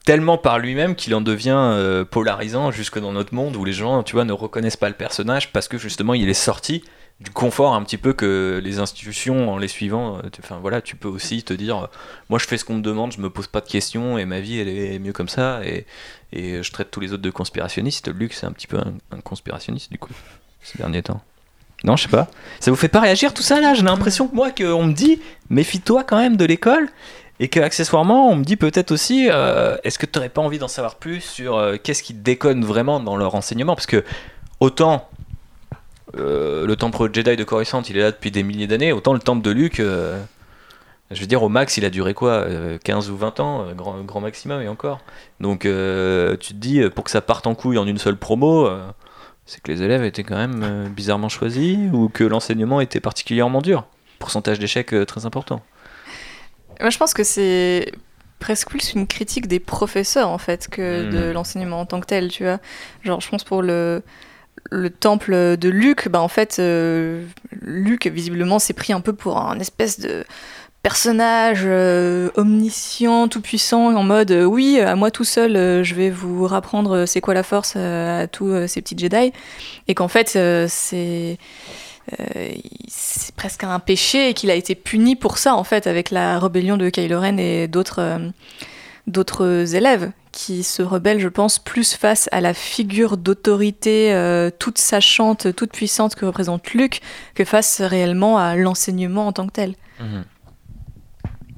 tellement par lui-même qu'il en devient polarisant jusque dans notre monde où les gens tu vois ne reconnaissent pas le personnage parce que justement il est sorti du confort un petit peu que les institutions en les suivant euh, tu- enfin voilà tu peux aussi te dire euh, moi je fais ce qu'on me demande je me pose pas de questions et ma vie elle est mieux comme ça et, et je traite tous les autres de conspirationnistes Luke c'est un petit peu un, conspirationniste du coup ces derniers temps non, je sais pas. Ça vous fait pas réagir tout ça là? J'ai l'impression que moi, qu'on me dit, méfie-toi quand même de l'école. Et que accessoirement, on me dit peut-être aussi, euh, est-ce que tu n'aurais pas envie d'en savoir plus sur qu'est-ce qui déconne vraiment dans leur enseignement? Parce que autant euh, le temple Jedi de Coruscant, il est là depuis des milliers d'années, autant le temple de Luke, euh, je veux dire, au max, il a duré quoi euh, 15 ou 20 ans, euh, grand, grand maximum, et encore. Donc tu te dis, pour que ça parte en couille en une seule promo, c'est que les élèves étaient quand même bizarrement choisis, ou que l'enseignement était particulièrement dur. Pourcentage d'échecs très important. Moi, je pense que c'est presque plus une critique des professeurs, en fait, que Mhm. de l'enseignement en tant que tel, tu vois. Genre, je pense pour le, le temple de Luc, bah, en fait, euh, Luc, visiblement, s'est pris un peu pour un espèce de personnage euh, omniscient, tout puissant, en mode euh, oui, à moi tout seul, euh, je vais vous rapprendre c'est quoi la force à tous ces petits Jedi, et qu'en fait c'est presque un péché et qu'il a été puni pour ça en fait avec la rébellion de Kylo Ren et d'autres élèves qui se rebellent, je pense, plus face à la figure d'autorité euh, toute sachante, toute puissante que représente Luke, que face réellement à l'enseignement en tant que tel. Mhm.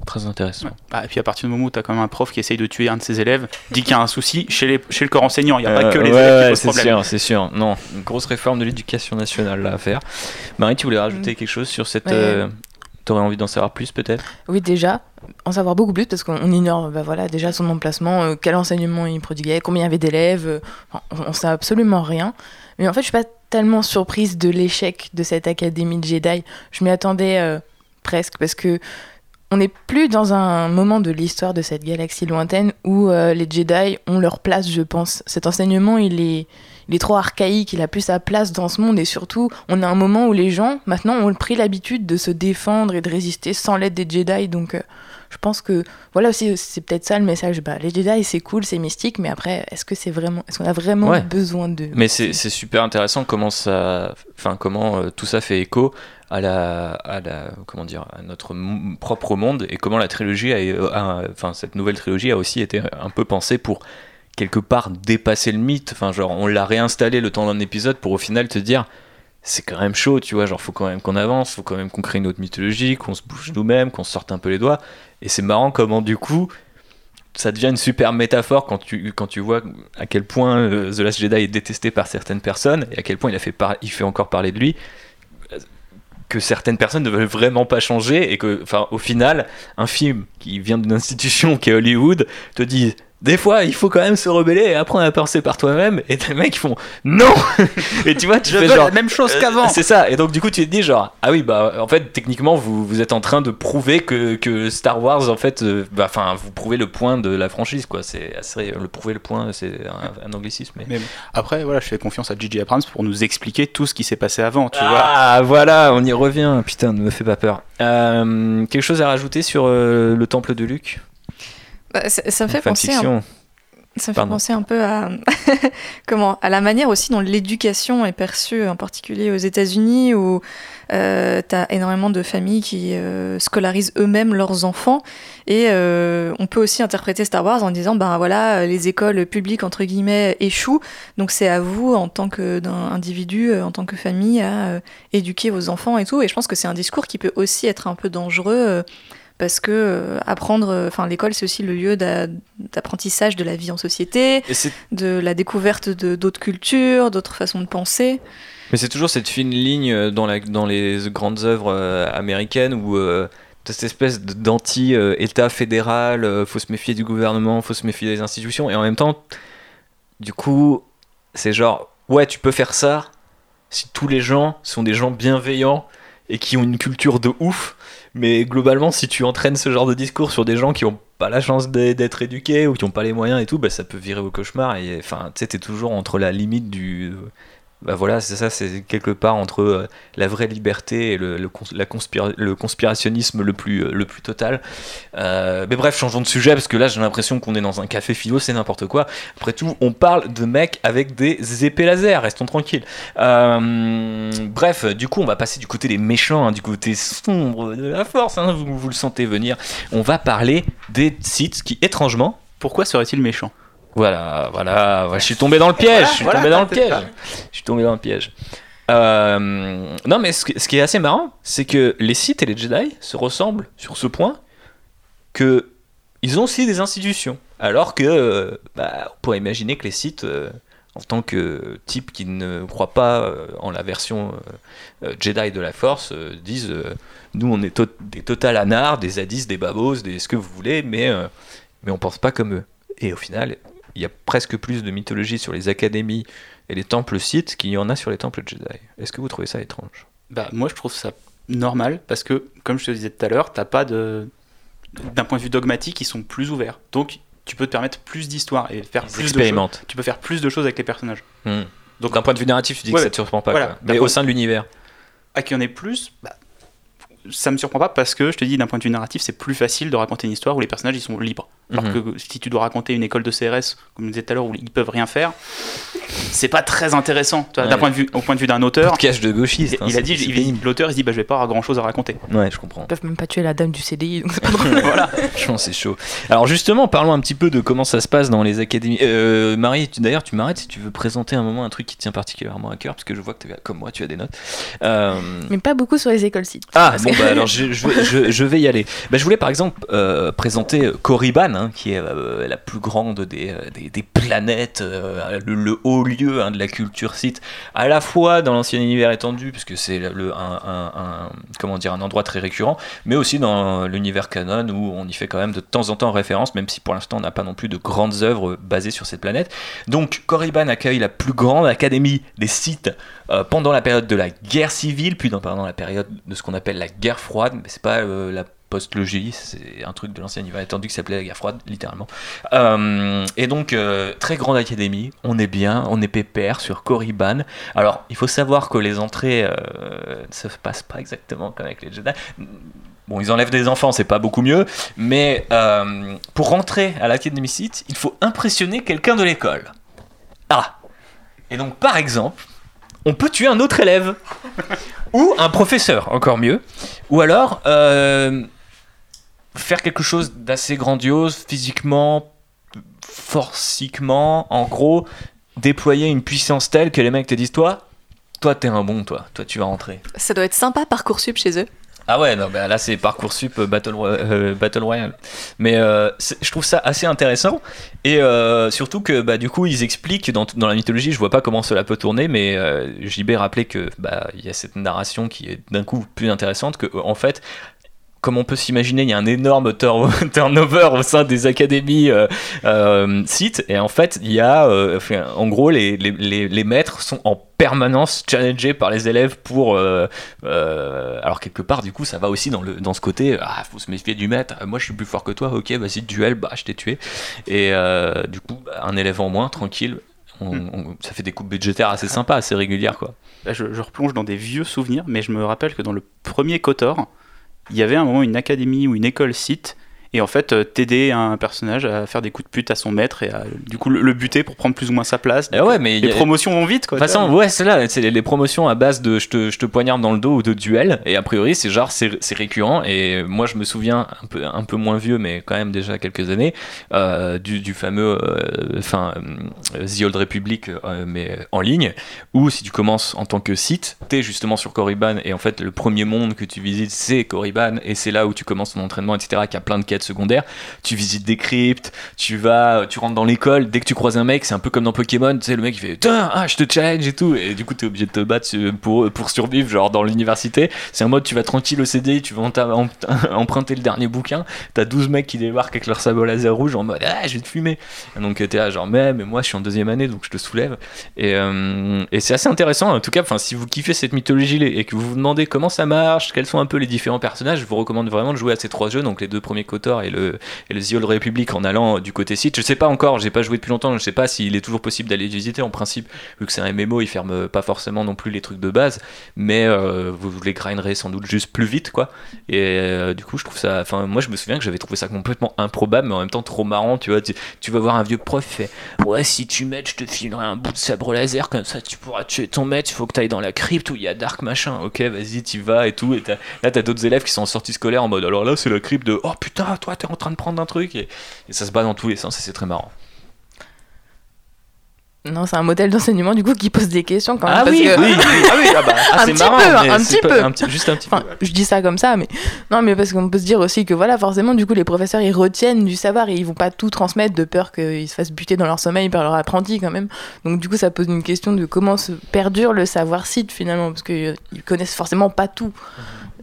Très intéressant. Bah, et puis à partir du moment où tu as quand même un prof qui essaye de tuer un de ses élèves, dit qu'il y a un souci chez, les, chez le corps enseignant. Il n'y a pas que les Euh, ouais, élèves qui posent c'est problème. sûr, c'est sûr. Non, une grosse réforme de l'éducation nationale là à faire. Marie, tu voulais rajouter quelque chose sur cette. Ouais. euh, T'aurais envie d'en savoir plus peut-être? Oui, déjà, en savoir beaucoup plus parce qu'on ignore bah, voilà, déjà son emplacement, euh, quel enseignement il prodiguait, combien il y avait d'élèves, euh, on ne sait absolument rien. Mais en fait, je suis pas tellement surprise de l'échec de cette académie de Jedi. Je m'y attendais euh, presque parce que on n'est plus dans un moment de l'histoire de cette galaxie lointaine où les Jedi ont leur place, je pense. Cet enseignement, il est, il est trop archaïque, il a plus sa place dans ce monde et surtout, on a un moment où les gens, maintenant, ont pris l'habitude de se défendre et de résister sans l'aide des Jedi. Donc, euh, je pense que voilà aussi, c'est peut-être ça le message. Bah, les Jedi, c'est cool, c'est mystique, mais après, est-ce que c'est vraiment, est-ce qu'on a vraiment Ouais. besoin de Mais c'est c'est super intéressant comment ça, enfin comment euh, tout ça fait écho à la, à la, comment dire, à notre m- propre monde et comment la trilogie, a- enfin cette nouvelle trilogie a aussi été un peu pensée pour quelque part dépasser le mythe. Enfin genre on l'a réinstallé le temps d'un épisode pour au final te dire c'est quand même chaud, tu vois, genre faut quand même qu'on avance, faut quand même qu'on crée une autre mythologie, qu'on se bouge nous-mêmes, qu'on sorte un peu les doigts. Et c'est marrant comment du coup ça devient une super métaphore quand tu, quand tu vois à quel point euh, The Last Jedi est détesté par certaines personnes et à quel point il, a fait il fait encore parler de lui que certaines personnes ne veulent vraiment pas changer et que, enfin, au final, un film qui vient d'une institution qui est Hollywood te dit des fois il faut quand même se rebeller et apprendre à penser par toi-même et des mecs qui font non et tu vois tu Je fais veux genre la même chose euh, qu'avant. c'est ça et donc du coup tu te dis genre ah oui bah en fait techniquement vous, vous êtes en train de prouver que, que Star Wars en fait euh, bah, enfin vous prouvez le point de la franchise quoi c'est assez le prouver le point c'est un, un anglicisme mais, Mais après, voilà, je fais confiance à J.J. Abrams pour nous expliquer tout ce qui s'est passé avant, tu vois. ah voilà on y revient putain ne me fais pas peur Euh, quelque chose à rajouter sur euh, le temple de Luc Bah, ça, ça me fait penser un Ça me fait Pardon. penser un peu à comment à la manière aussi dont l'éducation est perçue, en particulier aux États-Unis, où euh, tu as énormément de familles qui euh, scolarisent eux-mêmes leurs enfants. Et euh, on peut aussi interpréter Star Wars en disant ben voilà, les écoles publiques entre guillemets échouent, donc c'est à vous en tant qu'individu, en tant que famille, à euh, éduquer vos enfants et tout. Et je pense que c'est un discours qui peut aussi être un peu dangereux. Parce que euh, apprendre, euh, enfin l'école c'est aussi le lieu d'a- d'apprentissage de la vie en société, de la découverte de d'autres cultures, d'autres façons de penser. Mais c'est toujours cette fine ligne euh, dans, la, dans les grandes œuvres américaines où cette espèce d'anti-État fédéral, faut se méfier du gouvernement, faut se méfier des institutions, et en même temps, du coup, c'est genre, ouais, tu peux faire ça si tous les gens sont des gens bienveillants et qui ont une culture de ouf, mais globalement, si tu entraînes ce genre de discours sur des gens qui ont pas la chance d'être éduqués ou qui ont pas les moyens et tout, bah, ça peut virer au cauchemar. Et enfin, tu sais, t'es toujours entre la limite du. Bah voilà, c'est ça, c'est quelque part entre euh, la vraie liberté et le, conspira- le conspirationnisme le plus, euh, total. Euh, mais bref, changeons de sujet parce que là j'ai l'impression qu'on est dans un café philo, c'est n'importe quoi. Après tout, on parle de mecs avec des épées laser, restons tranquilles. Bref, du coup, on va passer du côté des méchants, hein, du côté sombre de la force, hein, vous, vous le sentez venir. On va parler des sites qui, étrangement, Pourquoi serait-il méchant voilà, voilà, je suis tombé dans le piège, je suis tombé dans le piège. Je suis tombé dans le piège. Euh, non, mais ce, qui- ce qui est assez marrant, c'est que les Sith et les Jedi se ressemblent sur ce point que ils ont aussi des institutions. Alors que, euh, bah, on pourrait imaginer que les sites, euh, en tant que type qui ne croit pas euh, en la version euh, Jedi de la Force, euh, disent euh, nous on est to- des total anards, des zadis, des babos, des ce que vous voulez, mais, mais on pense pas comme eux. Et au final, il y a presque plus de mythologie sur les académies et les temples sites qu'il y en a sur les temples Jedi. Est-ce que vous trouvez ça étrange? Bah, moi, je trouve ça normal parce que, comme je te disais tout à l'heure, t'as pas de. D'un point de vue dogmatique, ils sont plus ouverts. Donc, tu peux te permettre plus d'histoire et faire Ils plus de choses. Tu peux faire plus de choses avec les personnages. Hmm. Donc, D'un point de vue narratif, tu dis Ouais, que ça te surprend pas. voilà. quoi. D'un Mais au sein de l'univers. à qu'il y en ait plus, bah, ça me surprend pas parce que je te dis d'un point de vue narratif, c'est plus facile de raconter une histoire où les personnages ils sont libres. Alors Mhm. que si tu dois raconter une école de CRS, comme je disais tout à l'heure, où ils peuvent rien faire, c'est pas très intéressant. D'un point de vue, au point de vue d'un auteur, Podcast de gauchiste. il, hein, il a c'est- dit, il- l'auteur il se dit bah je vais pas avoir grand chose à raconter. Ouais, je comprends. Ils peuvent même pas tuer la dame du CDI, donc c'est pas drôle. voilà. Franchement, c'est chaud. Alors justement, parlons un petit peu de comment ça se passe dans les académies. Euh, Marie, tu- d'ailleurs, tu m'arrêtes si tu veux présenter un moment un truc qui te tient particulièrement à cœur, parce que je vois que comme moi, tu as des notes. Euh, Mais pas beaucoup sur les écoles sites. Ah bon que- bah alors je, je vais- je- je vais y aller. Bah, je voulais par exemple euh, présenter Korriban, qui est euh, la plus grande des, euh, des, planètes, euh, le, haut lieu hein, de la culture site, à la fois dans l'ancien univers étendu, puisque c'est le, un, comment dire, un endroit très récurrent, mais aussi dans l'univers canon où on y fait quand même de temps en temps référence, même si pour l'instant on n'a pas non plus de grandes œuvres basées sur cette planète. Donc Korriban accueille la plus grande académie des sites pendant la période de la guerre civile, puis pendant la période de ce qu'on appelle la guerre froide, mais c'est pas la post-logie, c'est un truc de l'ancien univers étendu qui s'appelait la guerre froide, littéralement. Euh, et donc, euh, très grande académie, on est bien, on est pépère sur Korriban. Alors, il faut savoir que les entrées euh, ne se passent pas exactement comme avec les Jedi. Bon, ils enlèvent des enfants, c'est pas beaucoup mieux, mais pour rentrer à l'Académie Sith, il faut impressionner quelqu'un de l'école. Ah Et donc, par exemple, on peut tuer un autre élève, ou un professeur, encore mieux, ou alors faire quelque chose d'assez grandiose, physiquement, forciquement, en gros, déployer une puissance telle que les mecs te disent Toi, toi, t'es un bon, toi, toi, tu vas rentrer. Ça doit être sympa Parcoursup chez eux. Ah ouais, non, bah là c'est Parcoursup euh, Battle, euh, Battle Royale. Mais euh, je trouve ça assez intéressant. Et euh, surtout que bah, du coup ils expliquent dans, dans la mythologie, je vois pas comment cela peut tourner, mais JB rappelait que bah, il y a cette narration qui est d'un coup plus intéressante que en fait comme on peut s'imaginer, il y a un énorme tur- turnover au sein des académies euh, euh, sites. Et en fait, il y a, euh, en gros, les, les, les, les maîtres sont en permanence challengés par les élèves pour. alors, quelque part, du coup, ça va aussi dans, le, dans ce côté Ah, faut se méfier du maître. Moi, je suis plus fort que toi. Ok, vas-y, duel, bah, je t'ai tué. Et du coup, bah, un élève en moins, tranquille. On- on- ça fait des coupes budgétaires assez sympas, assez régulières, quoi. Là, je, je replonge dans des vieux souvenirs, mais je me rappelle que dans le premier KOTOR, il y avait un moment une académie ou une école site, et en fait, euh, t'aider un personnage à faire des coups de pute à son maître et à du coup le, buter pour prendre plus ou moins sa place. Eh ouais, mais les a- promotions vont vite, quoi. De toute façon, ouais, c'est là, c'est les- promotions à base de je te, poignarde dans le dos ou de duel. Et a priori, c'est genre, c'est récurrent. Et moi, je me souviens, un peu, un peu moins vieux, mais quand même déjà quelques années, euh, du, du fameux, euh, enfin, euh, The Old Republic, euh, mais en ligne, où si tu commences en tant que site, t'es justement sur Korriban. Et en fait, le premier monde que tu visites, c'est Korriban. Et c'est là où tu commences ton entraînement, etc., qui a plein de quêtes secondaires. Tu visites des cryptes, tu vas, tu rentres dans l'école. Dès que tu croises un mec, c'est un peu comme dans Pokémon, tu sais, le mec il fait ah, je te challenge et tout. Et du coup, t'es obligé de te battre euh, pour, pour survivre, genre dans l'université. C'est un mode, tu vas tranquille au CDI, tu vas emprunter le dernier bouquin. T'as 12 mecs qui débarquent avec leur sabre laser rouge en mode Ah, je vais te fumer. Donc, t'es là, genre, mais, mais moi, je suis en deuxième année, donc je te soulève. Et, euh, c'est assez intéressant. En tout cas, si vous kiffez cette mythologie et que vous vous demandez comment ça marche, quels sont un peu les différents personnages, je vous recommande vraiment de jouer à ces trois jeux, donc les deux premiers KOTOR et le, et le Republic en allant du côté site. Je sais pas encore, j'ai pas joué depuis longtemps, je sais pas s'il est toujours possible d'aller visiter. En principe, vu que c'est un MMO, il ferme pas forcément non plus les trucs de base, mais euh, vous les grinderez sans doute juste plus vite, quoi. Et euh, du coup, je trouve ça. Enfin, moi, je me souviens que j'avais trouvé ça complètement improbable, mais en même temps trop marrant, tu vois. Tu, vas voir un vieux prof, fait Ouais, si tu m'aides, je te filerai un bout de sabre laser, comme ça tu pourras tuer ton maître. Il faut que tu ailles dans la crypte où il y a Dark machin. Ok, vas-y, tu vas et tout. Et t'as- là, t'as d'autres élèves qui sont en sortie scolaire en mode Alors là, c'est la crypte de Oh putain, toi, t'es en train de prendre un truc. Et, et ça se bat dans tous les sens et c'est très marrant. Non, c'est un modèle d'enseignement du coup qui pose des questions quand même. Ah parce oui, que- oui, oui. Ah oui, ah bah, ah, un c'est petit marrant, peu, un petit peu. un petit- juste un petit Enfin, je dis ça comme ça, mais non, mais parce qu'on peut se dire aussi que voilà, forcément, du coup, les professeurs ils retiennent du savoir et ils vont pas tout transmettre de peur qu'ils se fassent buter dans leur sommeil par leur apprenti quand même. Donc du coup, ça pose une question de comment se perdure le savoir site finalement, parce qu'ils connaissent forcément pas tout.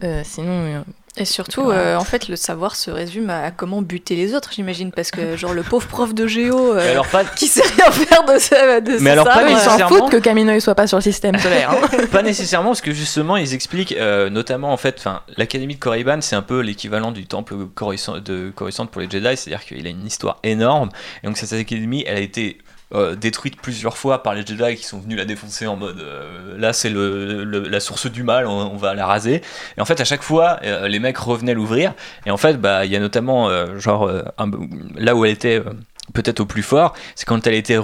Euh, sinon, euh, Et surtout, euh, en fait, le savoir se résume à comment buter les autres, j'imagine, parce que genre le pauvre prof de géo euh, Mais alors pas, qui sait rien faire de ça, de Mais alors pas sabre, ils s'en nécessairement. foutent que Camino il soit pas sur le système solaire. hein. pas nécessairement parce que justement ils expliquent euh, notamment en fait enfin l'académie de Korriban c'est un peu l'équivalent du temple Coruscant- de Coruscant pour les Jedi c'est-à-dire qu'il a une histoire énorme et donc cette académie elle a été euh, détruite plusieurs fois par les Jedi qui sont venus la défoncer en mode euh, là c'est le, la source du mal on, va la raser. Et en fait à chaque fois euh, les mecs revenaient l'ouvrir. Et en fait bah il y a notamment genre là où elle était peut-être au plus fort c'est quand elle a été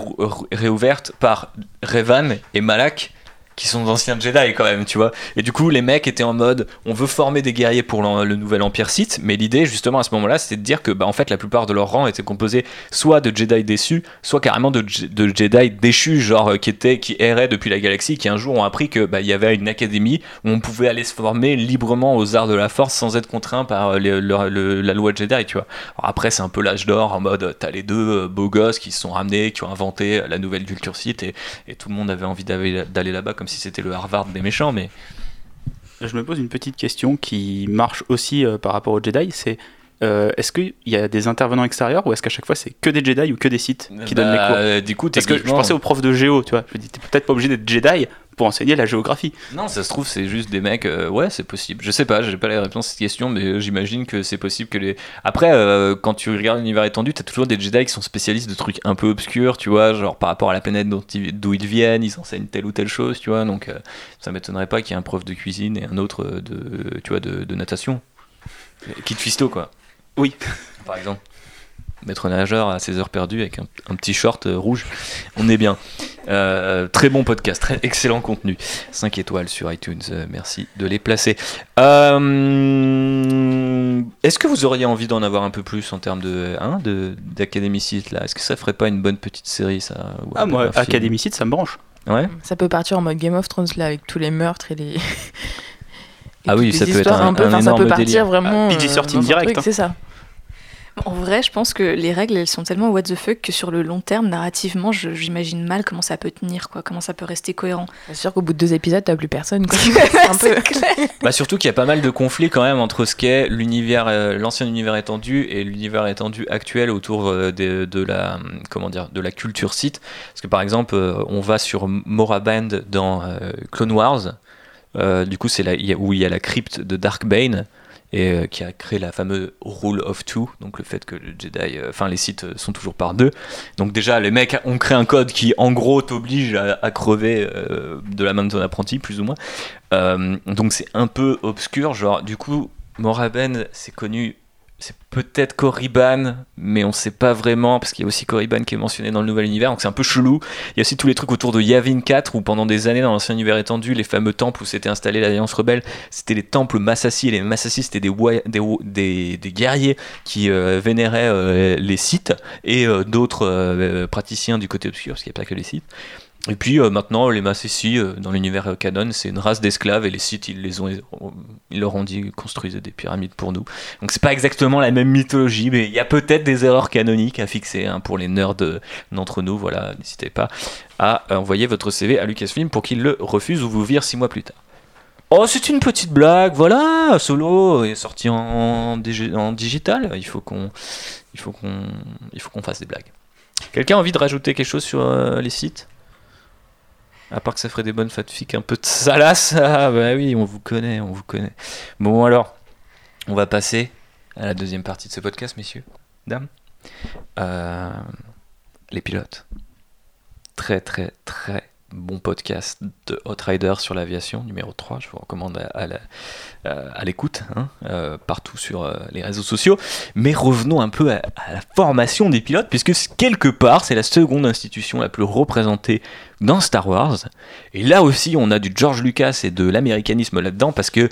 réouverte par Revan et Malak qui sont d'anciens Jedi quand même, tu vois. Et du coup, les mecs étaient en mode, on veut former des guerriers pour le nouvel Empire Sith, mais l'idée, justement, à ce moment-là, c'était de dire que, bah, en fait, la plupart de leurs rangs étaient composés soit de Jedi déçus, soit carrément de, de Jedi déchus, genre euh, qui étaient, qui erraient depuis la galaxie, qui un jour ont appris que, bah, il y avait une académie où on pouvait aller se former librement aux arts de la Force sans être contraint par euh, le- la loi Jedi, tu vois. Après, c'est un peu l'âge d'or en mode, t'as les deux euh, beaux gosses qui se sont ramenés, qui ont inventé la nouvelle culture Sith et, et tout le monde avait envie d'aller là-bas comme si c'était le Harvard des méchants, mais Je me pose une petite question qui marche aussi euh, par rapport aux Jedi, c'est euh, est-ce qu'il y a des intervenants extérieurs ou est-ce qu'à chaque fois c'est que des Jedi ou que des Sith qui donnent les Bah, cours euh, Du coup, Parce que je pensais aux profs de géo, tu vois. Je me dis, t'es peut-être pas obligé d'être Jedi pour enseigner la géographie. Non, ça se trouve, c'est juste des mecs. euh, ouais, c'est possible. Je sais pas, j'ai pas la réponse à cette question, mais j'imagine que c'est possible que les. Après, quand tu regardes l'univers étendu, t'as toujours des Jedi qui sont spécialistes de trucs un peu obscurs, tu vois, genre par rapport à la planète ils- d'où ils viennent, ils enseignent telle ou telle chose, tu vois. Donc, ça m'étonnerait pas qu'il y ait un prof de cuisine et un autre de, tu vois, de, de natation. Kit Fisto, quoi. Oui. Par exemple. Maître nageur à ses heures perdues avec un, un petit short euh, rouge. On est bien. Euh, très bon podcast, très excellent contenu. 5 étoiles sur iTunes, euh, merci de les placer. Euh, Est-ce que vous auriez envie d'en avoir un peu plus en termes de, hein, de là? Est-ce que ça ferait pas une bonne petite série ça ou Ah, moi, Sith, ça me branche. Ouais. Ça peut partir en mode Game of Thrones là avec tous les meurtres et les. Et Ah oui, ça peut être un- peu, un enfin, ça peut énorme partir délire. vraiment. Ah, PG-13 euh, un direct, hein. C'est ça. En vrai, je pense que les règles, elles sont tellement what the fuck que sur le long terme, narrativement, je- j'imagine mal comment ça peut tenir, quoi, comment ça peut rester cohérent. C'est sûr qu'au bout de deux épisodes, t'as plus personne. Quoi. C'est un peu. Bah surtout qu'il y a pas mal de conflits quand même entre ce qu'est l'univers, euh, l'ancien univers étendu et l'univers étendu actuel autour euh, de, de la, comment dire, de la culture Sith. Parce que par exemple, euh, on va sur Moraband dans euh, Clone Wars. Euh, du coup, c'est là où il y a la crypte de Dark Bane et euh, qui a créé la fameuse Rule of Two, donc le fait que le Jedi, euh, enfin les Sith euh, sont toujours par deux. Donc déjà, les mecs ont créé un code qui, en gros, t'oblige à, crever de la main de ton apprenti, plus ou moins. Donc c'est un peu obscur, genre du coup Moraben c'est connu, c'est peut-être Korriban, mais on sait pas vraiment parce qu'il y a aussi Korriban qui est mentionné dans le nouvel univers, donc c'est un peu chelou. Il y a aussi tous les trucs autour de Yavin 4 où pendant des années dans l'ancien univers étendu, les fameux temples où s'était installée l'Alliance rebelle, c'était les temples Massassi et les Massassi c'était des, guerriers qui euh, vénéraient euh, les Sith et euh, d'autres praticiens du côté obscur parce qu'il n'y a pas que les Sith. Et puis euh, maintenant, les Massassi, euh, dans l'univers euh, canon, c'est une race d'esclaves et les Sith, ils, les ont, ils leur ont dit construisez des pyramides pour nous. Donc c'est pas exactement la même mythologie, mais il y a peut-être des erreurs canoniques à fixer hein, pour les nerds euh, d'entre nous. Voilà, n'hésitez pas à envoyer votre CV à Lucasfilm pour qu'il le refuse ou vous vire six mois plus tard. Oh, c'est une petite blague, voilà, Solo est sorti en, en digital. Il faut qu'on, faut qu'on fasse des blagues. Quelqu'un a envie de rajouter quelque chose sur les sites? À part que ça ferait des bonnes fanfics un peu de salace. Ah bah oui, on vous connaît, on vous connaît. Bon alors, on va passer à la deuxième partie de ce podcast, messieurs, dames. Euh, les pilotes. Très très très bon podcast de Hot Rider sur l'aviation, numéro 3. Je vous recommande à, l'écoute, hein, euh, partout sur euh, les réseaux sociaux. Mais revenons un peu à, la formation des pilotes, puisque quelque part, c'est la seconde institution la plus représentée dans Star Wars. Et là aussi, on a du George Lucas et de l'américanisme là-dedans, parce que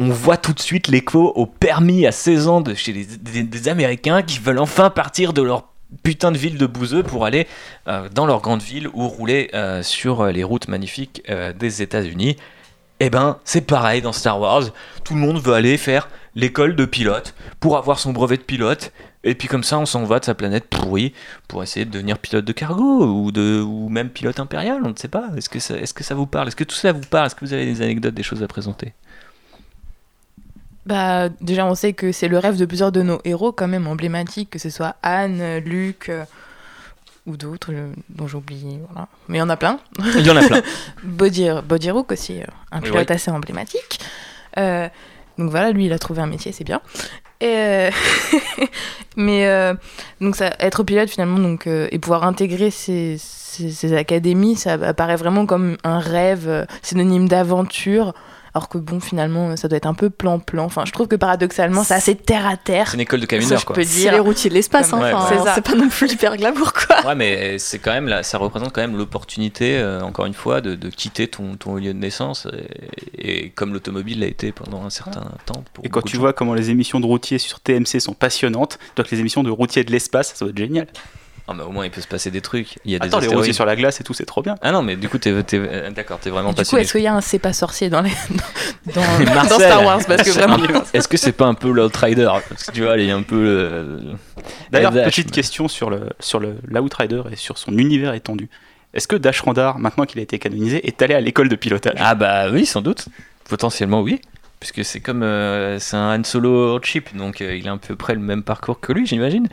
on voit tout de suite l'écho au permis à 16 ans de chez des Américains qui veulent enfin partir de leur putain de ville de bouseux pour aller euh, dans leur grande ville ou rouler euh, sur les routes magnifiques euh, des États-Unis. Eh ben, c'est pareil dans Star Wars. Tout le monde veut aller faire l'école de pilote pour avoir son brevet de pilote. Et puis comme ça, on s'en va de sa planète pourrie pour essayer de devenir pilote de cargo ou, de, ou même pilote impérial, on ne sait pas. Est-ce que, est-ce que ça vous parle? Est-ce que tout ça vous parle? Est-ce que vous avez des anecdotes, des choses à présenter? Bah, déjà, on sait que c'est le rêve de plusieurs de nos héros, quand même emblématiques, que ce soit Anne, Luke euh, ou d'autres euh, dont j'oublie. Voilà. Mais il y en a plein. Il y en a plein. Bodhi Rook aussi, euh, un pilote oui. assez emblématique. Donc voilà, lui, il a trouvé un métier, c'est bien. Et mais donc ça, être pilote finalement, donc et pouvoir intégrer ces, ces, ces académies, ça apparaît vraiment comme un rêve synonyme d'aventure. Alors que bon, finalement, ça doit être un peu plan-plan. Enfin, je trouve que paradoxalement, c'est assez terre à terre. C'est une école de je quoi. peux C'est dire. les routiers de l'espace, hein, Ouais, enfin, c'est ça. c'est pas non plus hyper glamour quoi. Ouais, mais c'est quand même là, ça représente quand même l'opportunité, euh, encore une fois, de, de quitter ton, ton lieu de naissance, et, et comme l'automobile l'a été pendant un certain temps. Pour Et quand tu vois comment les émissions de routiers sur TMC sont passionnantes, donc les émissions de routiers de l'espace, ça doit être génial. Ah, mais au moins, il peut se passer des trucs. Il y a des Attends, les astéroïdes. routiers sur la glace et tout, c'est trop bien. Ah non, mais du coup, t'es, t'es- euh, d'accord, t'es vraiment Du coup, passionné. est-ce qu'il y a un c'est pas sorcier dans, les... dans, dans, Marcel. dans Star Wars? Parce que vraiment. Est-ce que c'est pas un peu l'Outrider? Parce que tu vois, il est un peu. euh, D'ailleurs, Dash, petite mais- question sur le sur le l'Outrider et sur son univers étendu. Est-ce que Dash Randar, maintenant qu'il a été canonisé, est allé à l'école de pilotage? Ah bah oui, sans doute. Potentiellement oui. Puisque c'est comme euh, c'est un Han Solo cheap, donc euh, il a à peu près le même parcours que lui, j'imagine.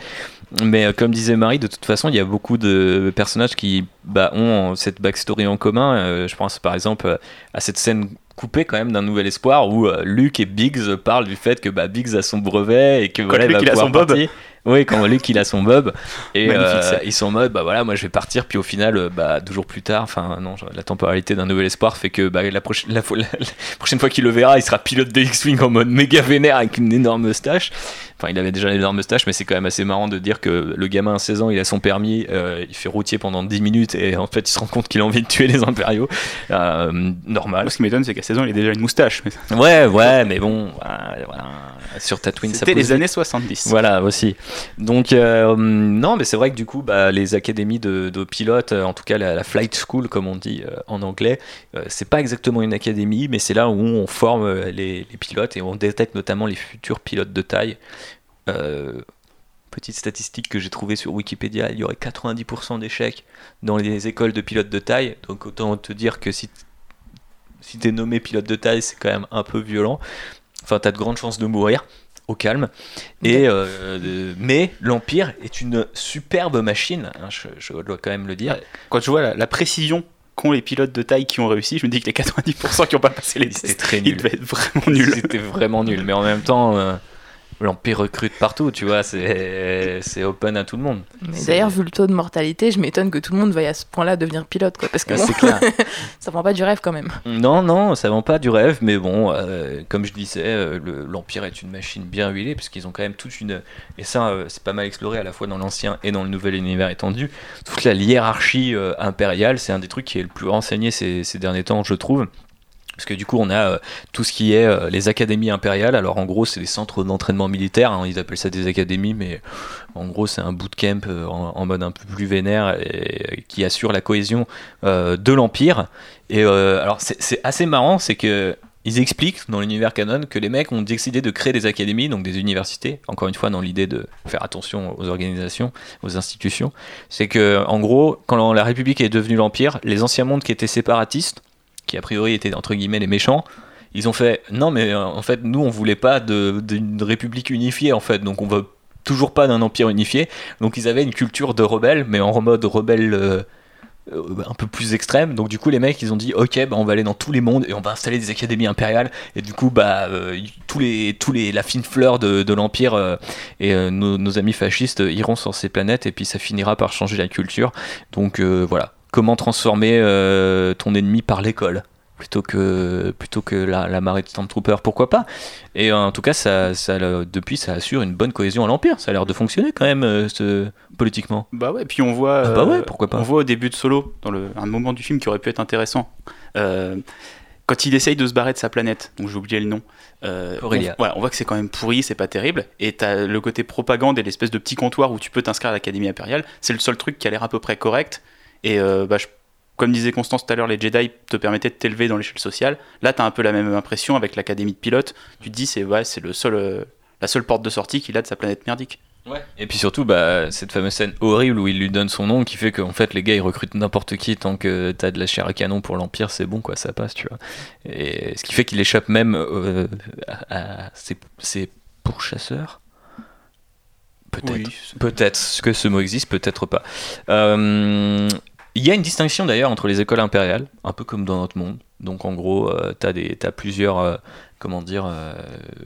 Mais euh, comme disait Marie, de toute façon, il y a beaucoup de personnages qui bah, ont cette backstory en commun. Je pense par exemple à cette scène coupée quand même d'un nouvel espoir où Luke et Biggs parlent du fait que bah, Biggs a son brevet et que voilà, il va il a son bob. Oui, quand Luke il a son bob et euh, ils sont en mode bah voilà moi je vais partir puis au final euh, bah deux jours plus tard enfin non la temporalité d'un nouvel espoir fait que bah, la, prochaine la, fois- la- la prochaine fois qu'il le verra il sera pilote de X-wing en mode méga vénère avec une énorme moustache enfin il avait déjà une énorme moustache mais c'est quand même assez marrant de dire que le gamin à 16 ans il a son permis euh, il fait routier pendant 10 minutes et en fait il se rend compte qu'il a envie de tuer les impériaux Euh, normal Ce qui m'étonne, c'est qu'à 16 ans, il a déjà une moustache. Mais ouais ouais mais bon voilà, voilà. sur Tatooine ça C'était les années 70. voilà aussi. Donc euh, non, mais c'est vrai que du coup, bah, les académies de, pilotes, euh, en tout cas la, flight school comme on dit euh, en anglais, c'est pas exactement une académie, mais c'est là où on forme les, les pilotes et on détecte notamment les futurs pilotes de taille. Petite statistique que j'ai trouvée sur Wikipédia, il y aurait 90% d'échecs dans les écoles de pilotes de taille. Donc autant te dire que si si t'es nommé pilote de taille, c'est quand même un peu violent. Enfin, t'as de grandes chances de mourir au calme. Et, euh, mais l'Empire est une superbe machine, hein, je, je dois quand même le dire. Quand je vois la, la précision qu'ont les pilotes de taille qui ont réussi, je me dis que les 90% qui n'ont pas passé les tests, très ils nul. devaient être vraiment nuls. C'était vraiment nul. Mais en même temps, euh, l'Empire recrute partout, tu vois, c'est open à tout le monde. D'ailleurs, vu le taux de mortalité, je m'étonne que tout le monde veuille à ce point-là devenir pilote, quoi. Parce que Ouais, bon, clair. ça prend pas du rêve quand même. Non, non, ça vend pas du rêve, mais bon, euh, comme je disais, euh, le- l'Empire est une machine bien huilée, parce qu'ils ont quand même toute une. Et ça, euh, c'est pas mal exploré à la fois dans l'ancien et dans le nouvel univers étendu. Toute la hiérarchie euh, impériale, c'est un des trucs qui est le plus renseigné ces, ces derniers temps, je trouve. Parce que du coup, on a euh, tout ce qui est euh, les académies impériales. Alors, en gros, c'est des centres d'entraînement militaire. hein, ils appellent ça des académies, mais en gros, c'est un bootcamp euh, en, mode un peu plus vénère et, qui assure la cohésion de l'Empire. Et alors, c'est assez marrant, c'est que. Ils expliquent dans l'univers canon que les mecs ont décidé de créer des académies, donc des universités, encore une fois dans l'idée de faire attention aux organisations, aux institutions. C'est que, en gros, quand la République est devenue l'Empire, les anciens mondes qui étaient séparatistes, qui a priori étaient entre guillemets les méchants, ils ont fait non mais euh, en fait nous on voulait pas d'une république unifiée en fait. Donc on veut toujours pas d'un empire unifié. Donc ils avaient une culture de rebelles mais en mode rebelle euh, euh, un peu plus extrême. Donc du coup les mecs ils ont dit ok bah on va aller dans tous les mondes et on va installer des académies impériales. Et du coup bah tous les tous les la fine fleur de, l'empire et nos, amis fascistes iront sur ces planètes et puis ça finira par changer la culture. Donc voilà comment transformer euh, ton ennemi par l'école plutôt que plutôt que la, la marée de Stormtroopers pourquoi pas et en tout cas ça, ça le- depuis ça assure une bonne cohésion à l'empire ça a l'air de fonctionner quand même euh, ce, politiquement Bah ouais, puis on voit, Ah bah ouais, euh, pourquoi pas. on voit au début de Solo, dans le, un moment du film qui aurait pu être intéressant, euh, quand il essaye de se barrer de sa planète, donc j'ai oublié le nom, euh. On, ouais, on voit que c'est quand même pourri, c'est pas terrible. Et t'as le côté propagande et l'espèce de petit comptoir où tu peux t'inscrire à l'Académie impériale. C'est le seul truc qui a l'air à peu près correct. Et euh, bah, je- comme disait Constance tout à l'heure, les Jedi te permettaient de t'élever dans l'échelle sociale. Là, t'as un peu la même impression avec l'Académie de pilote. Tu te dis, c'est ouais, c'est le seul, euh, la seule porte de sortie qu'il a de sa planète merdique. Et puis surtout, bah, cette fameuse scène horrible où il lui donne son nom qui fait qu'en fait les gars ils recrutent n'importe qui tant que t'as de la chair à canon pour l'Empire, c'est bon quoi, ça passe, tu vois. Et ce qui fait qu'il échappe même euh, à, à ses, ses pourchasseurs. Peut-être. Oui. Peut-être que ce mot existe, peut-être pas. Euh, Il y a une distinction d'ailleurs entre les écoles impériales, un peu comme dans notre monde. Donc en gros, euh, t'as des, t'as plusieurs, euh, comment dire, euh,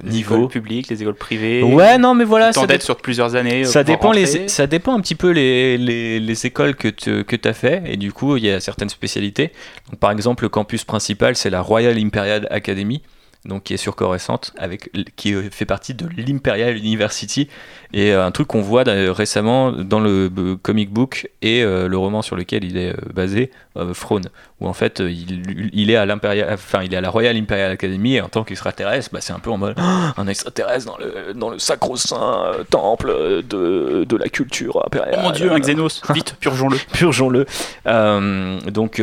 Les niveaux. écoles publiques, les écoles privées. Ouais, non, mais voilà, d'être dé- sur plusieurs années. euh, ça dépend, les, ça dépend un petit peu les, les, les écoles que tu que as fait et du coup il y a certaines spécialités. Donc, par exemple le campus principal c'est la Royal Imperial Academy donc qui est sur avec qui fait partie de l'Imperial University. Et euh, un truc qu'on voit récemment dans le comic book et euh, le roman sur lequel il est euh, basé euh, Throne où en fait euh, il, il est à l'impérial enfin il est à la Royal Imperial Academy et en tant qu'extraterrestre bah, c'est un peu en mode Ah, un extraterrestre dans le dans le sacro-saint euh, temple de, de la culture impériale Oh mon dieu, un Xenos, vite, purgeons-le. purgeons-le. Euh, donc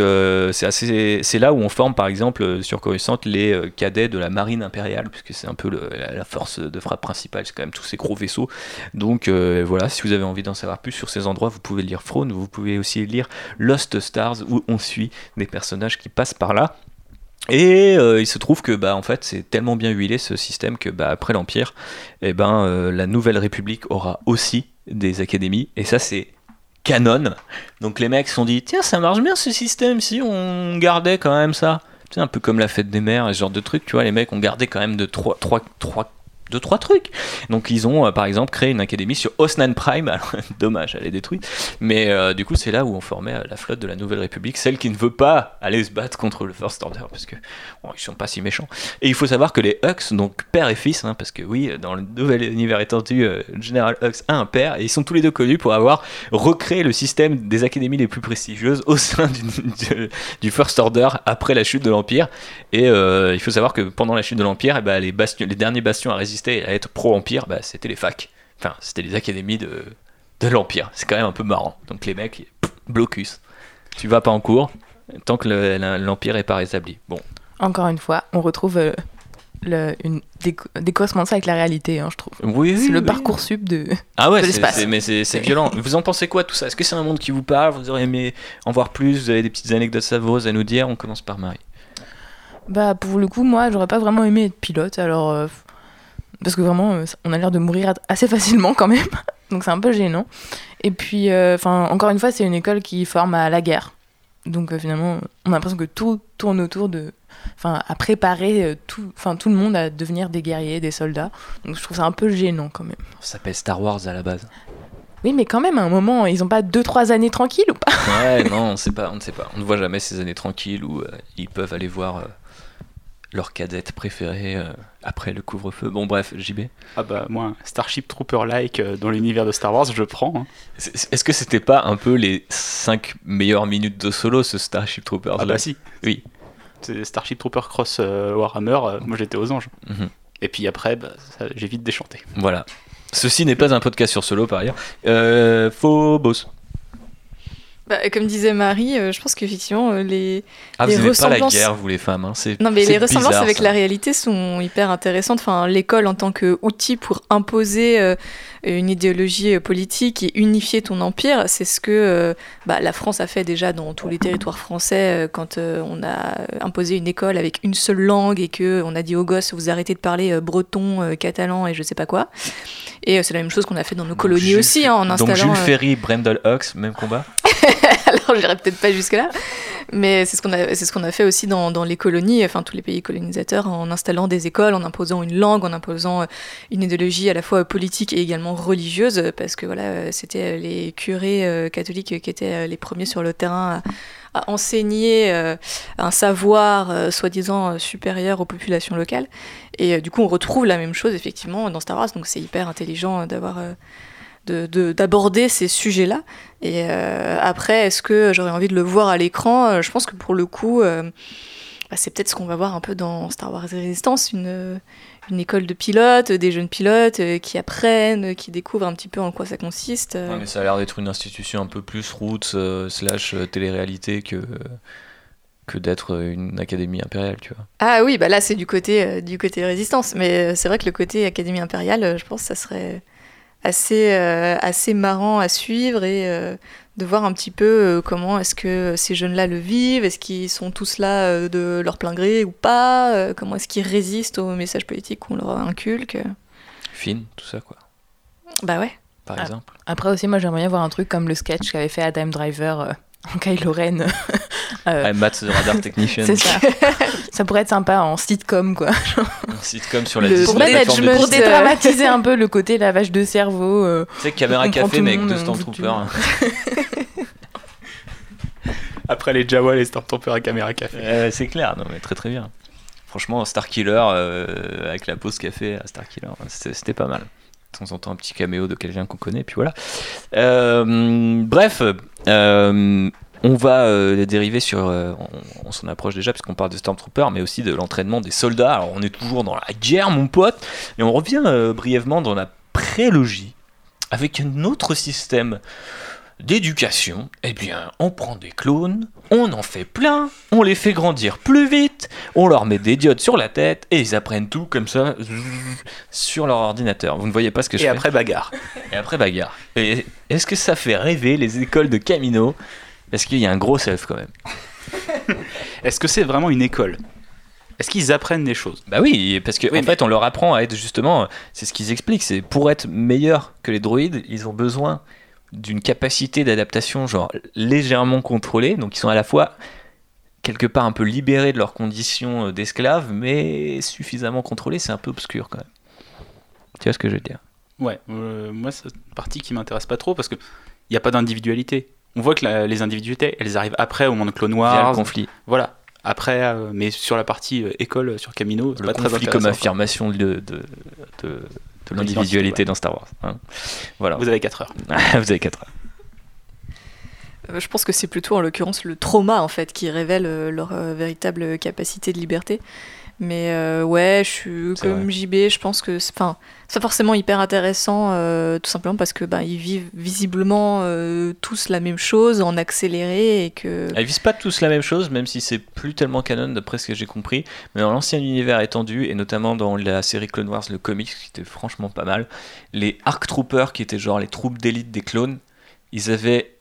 c'est assez, c'est là où on forme par exemple sur Coruscant les cadets de la marine impériale, puisque c'est un peu le- la, la force de frappe principale, c'est quand même tous ces gros vaisseaux. Donc voilà, si vous avez envie d'en savoir plus sur ces endroits, vous pouvez lire Throne, vous pouvez aussi lire Lost Stars, où on suit des personnages qui passent par là. Et euh, il se trouve que bah en fait c'est tellement bien huilé ce système que bah après l'Empire, eh ben euh, la Nouvelle République aura aussi des académies et ça c'est canon. Donc les mecs se sont dit tiens ça marche bien ce système si on gardait quand même ça. C'est un peu comme la fête des mères ce genre de trucs, tu vois, les mecs ont gardé quand même de trois, trois, trois, deux, trois trucs. Donc ils ont euh, par exemple créé une académie sur Osnan Prime, dommage, elle est détruite, mais euh, du coup c'est là où on formait euh, la flotte de la Nouvelle République, celle qui ne veut pas aller se battre contre le First Order, parce que bon, ils sont pas si méchants. Et il faut savoir que les Hux, donc père et fils, hein, parce que oui, dans le nouvel univers étendu, General Hux a un père, et ils sont tous les deux connus pour avoir recréé le système des académies les plus prestigieuses au sein du, First Order après la chute de l'Empire. Et il faut savoir que pendant la chute de l'Empire, eh ben, les, les derniers bastions à résister à être pro-Empire, bah, c'était les facs. Enfin, c'était les académies de, de l'Empire. C'est quand même un peu marrant. Donc les mecs, pff, blocus. Tu vas pas en cours tant que le- l'Empire est pas rétabli. Bon, Encore une fois, on retrouve euh, le, une, des, des correspondances avec la réalité, hein, je trouve. oui, C'est oui, le oui. parcours sub de. Ah ouais, de c'est- l'espace. c'est- mais c'est c'est C'est- violent. Vous en pensez quoi tout ça? Est-ce que c'est un monde qui vous parle? Vous auriez aimé en voir plus? Vous avez des petites anecdotes savoureuses à nous dire? On commence par Marie. Bah, pour le coup, moi, j'aurais pas vraiment aimé être pilote, alors. euh, parce que vraiment, euh, on a l'air de mourir assez facilement quand même. Donc c'est un peu gênant. Et puis, euh, enfin, encore une fois, c'est une école qui forme à la guerre. Donc euh, finalement, on a l'impression que tout tourne autour de. Enfin, à préparer tout, enfin, tout le monde à devenir des guerriers, des soldats. Donc je trouve ça un peu gênant quand même. Ça s'appelle Star Wars à la base. Oui, mais quand même, à un moment, ils ont pas 2-3 années tranquilles ou pas? Ouais, non, on sait pas, on ne sait pas. On ne voit jamais ces années tranquilles où euh, ils peuvent aller voir euh, leur cadette préférée euh, après le couvre-feu. Bon, bref, JB. Ah bah moi, Starship Trooper-like euh, dans l'univers de Star Wars, je prends. hein. Est-ce que c'était pas un peu les 5 meilleures minutes de solo, ce Starship Troopers Ah bah si. Oui. C'est Starship Trooper Cross euh, Warhammer, moi j'étais aux anges. Mhm. Et puis après, bah, j'ai vite déchanté. Voilà. Ceci n'est pas un podcast sur solo par ailleurs. Euh, Phobos. Bah, comme disait Marie, euh, je pense qu'effectivement, euh, les, Ah, vous pas la ressemblances- guerre, vous les femmes. Hein. c'est- Non, mais les ressemblances bizarre, avec ça. la réalité sont hyper intéressantes. Enfin, l'école en tant qu'outil pour imposer euh, une idéologie euh, politique et unifier ton empire, c'est ce que euh, bah, la France a fait déjà dans tous les territoires français euh, quand on a imposé une école avec une seule langue et que on a dit aux gosses vous arrêtez de parler breton, catalan et je sais pas quoi. Et c'est la même chose qu'on a fait dans nos colonies Jules aussi hein, en Donc installant. Jules euh, Ferry, Brendel Hux, même combat? Alors, j'irai peut-être pas jusque-là, mais c'est ce qu'on a, fait aussi dans, les colonies, enfin tous les pays colonisateurs, en installant des écoles, en imposant une langue, en imposant euh, une idéologie à la fois politique et également religieuse, parce que voilà, euh, c'était les curés euh, catholiques qui étaient les premiers sur le terrain à, à enseigner un savoir soi-disant supérieur aux populations locales. Et du coup, on retrouve la même chose effectivement dans Star Wars, donc c'est hyper intelligent d'avoir de- de- d'aborder ces sujets-là. Et euh, après, est-ce que j'aurais envie de le voir à l'écran? Euh, Je pense que pour le coup, euh, bah, c'est peut-être ce qu'on va voir un peu dans Star Wars Resistance, une, une école de pilotes, des jeunes pilotes qui apprennent, qui découvrent un petit peu en quoi ça consiste. Ouais, mais ça a l'air d'être une institution un peu plus roots euh, slash euh, télé-réalité que, que d'être une académie impériale, tu vois. Ah oui, bah là c'est du côté du côté résistance, mais c'est vrai que le côté Académie impériale, je pense que ça serait assez euh, assez marrant à suivre et euh, de voir un petit peu euh, comment est-ce que ces jeunes-là le vivent, est-ce qu'ils sont tous là de leur plein gré ou pas, comment est-ce qu'ils résistent aux messages politiques qu'on leur inculque. Finn, tout ça, quoi, Bah ouais. par Ah. exemple. Après aussi, moi j'aimerais bien voir un truc comme le sketch qu'avait fait Adam Driver euh, en Kylo Ren. Euh, I'm Matt the Radar Technician. c'est ça. ça pourrait être sympa en sitcom quoi. Un sitcom sur la, Le dis- la management, plateforme de Pour Disney. dédramatiser un peu le côté lavage de cerveau. euh, Tu sais, caméra café, monde, on fout Stormtroopers. Après les Jawa, les Stormtroopers à caméra café. Euh, c'est clair, non mais très très bien. Franchement, Starkiller euh, avec la pause café à Starkiller, c'était c'était pas mal. De temps en temps, un petit caméo de quelqu'un qu'on connaît, puis voilà. Euh, bref, euh, on va euh, dériver sur. euh, on on s'en approche déjà, puisqu'on parle de Stormtrooper, mais aussi de l'entraînement des soldats. Alors, on est toujours dans la guerre, mon pote, et on revient euh, brièvement dans la prélogie avec un autre système d'éducation, eh bien, on prend des clones, on en fait plein, on les fait grandir plus vite, on leur met des diodes sur la tête et ils apprennent tout comme ça sur leur ordinateur. Vous ne voyez pas ce que je Et fais après bagarre. Et après bagarre. Est-ce que ça fait rêver les écoles de Camino Parce qu'il y a un gros self quand même. Est-ce que c'est vraiment une école? Est-ce qu'ils apprennent des choses? Bah oui, parce qu'en Oui, en fait, on leur apprend à être justement, c'est ce qu'ils expliquent, c'est pour être meilleurs que les droïdes, ils ont besoin d'une capacité d'adaptation genre légèrement contrôlée, donc ils sont à la fois quelque part un peu libérés de leurs conditions euh, d'esclaves, mais suffisamment contrôlés, c'est un peu obscur quand même. Tu vois ce que je veux dire? Ouais, euh, moi c'est une partie qui m'intéresse pas trop parce que il n'y a pas d'individualité. On voit que la- les individualités, elles arrivent après au monde Clone Via Wars. le conflit. Voilà. Après, euh, mais sur la partie euh, école sur Camino, c'est Le pas très conflit intéressant. comme affirmation de, de, de, de l'individualité ouais. dans Star Wars. hein. Voilà. Vous avez 4 heures. Vous avez 4 heures. Euh, Je pense que c'est plutôt en l'occurrence le trauma en fait qui révèle leur euh, véritable capacité de liberté. Mais euh, ouais, je suis comme JB, je pense que c'est pas forcément hyper intéressant, euh, tout simplement parce que bah, ils vivent visiblement euh, tous la même chose en accéléré et que. Ils visent pas tous la même chose, même si c'est plus tellement canon d'après ce que j'ai compris. Mais dans l'ancien univers étendu, et notamment dans la série Clone Wars, le comics, qui était franchement pas mal, les Arc Troopers, qui étaient genre les troupes d'élite des clones, ils avaient.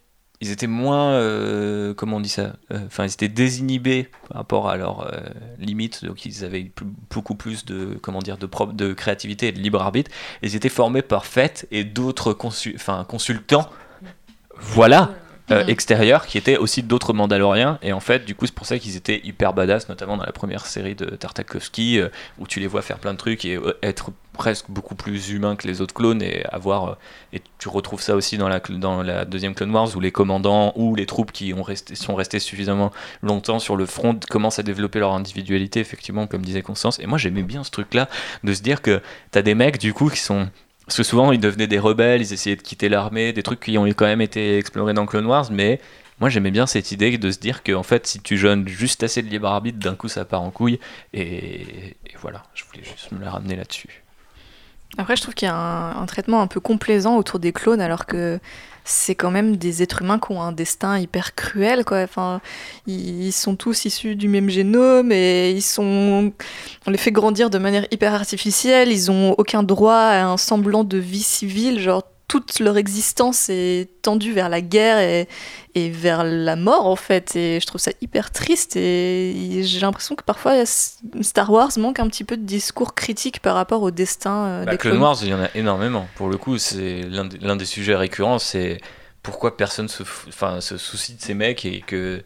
Ils étaient moins. euh, comment on dit ça Euh, Enfin, ils étaient désinhibés par rapport à leurs euh, limites, donc ils avaient beaucoup plus de, comment dire, de, de créativité et de libre arbitre. Ils étaient formés par Fett et d'autres consu- consultants. Voilà euh, Mhm. extérieurs qui étaient aussi d'autres Mandaloriens et en fait du coup c'est pour ça qu'ils étaient hyper badass notamment dans la première série de Tartakovsky euh, où tu les vois faire plein de trucs et euh, être presque beaucoup plus humains que les autres clones et avoir et tu retrouves ça aussi dans la dans la deuxième Clone Wars où les commandants ou les troupes qui ont resté sont restés suffisamment longtemps sur le front commencent à développer leur individualité effectivement comme disait Constance et moi j'aimais bien ce truc là de se dire que t'as des mecs du coup qui sont parce que souvent, ils devenaient des rebelles, ils essayaient de quitter l'armée, des trucs qui ont quand même été explorés dans Clone Wars, mais moi j'aimais bien cette idée de se dire que en fait, si tu donnes juste assez de libre arbitre, d'un coup ça part en couille, et, voilà, je voulais juste me la ramener là-dessus. Après, je trouve qu'il y a un traitement un peu complaisant autour des clones, alors que c'est quand même des êtres humains qui ont un destin hyper cruel, quoi. Enfin, ils sont tous issus du même génome et ils sont, on les fait grandir de manière hyper artificielle. Ils ont aucun droit à un semblant de vie civile, genre toute leur existence est tendue vers la guerre et, et vers la mort en fait et je trouve ça hyper triste et j'ai l'impression que parfois Star Wars manque un petit peu de discours critique par rapport au destin euh, Bah, des Clone clones. Wars, il y en a énormément. Pour le coup, c'est l'un des, sujets récurrents, c'est pourquoi personne se, enfin, se soucie de ces mecs et que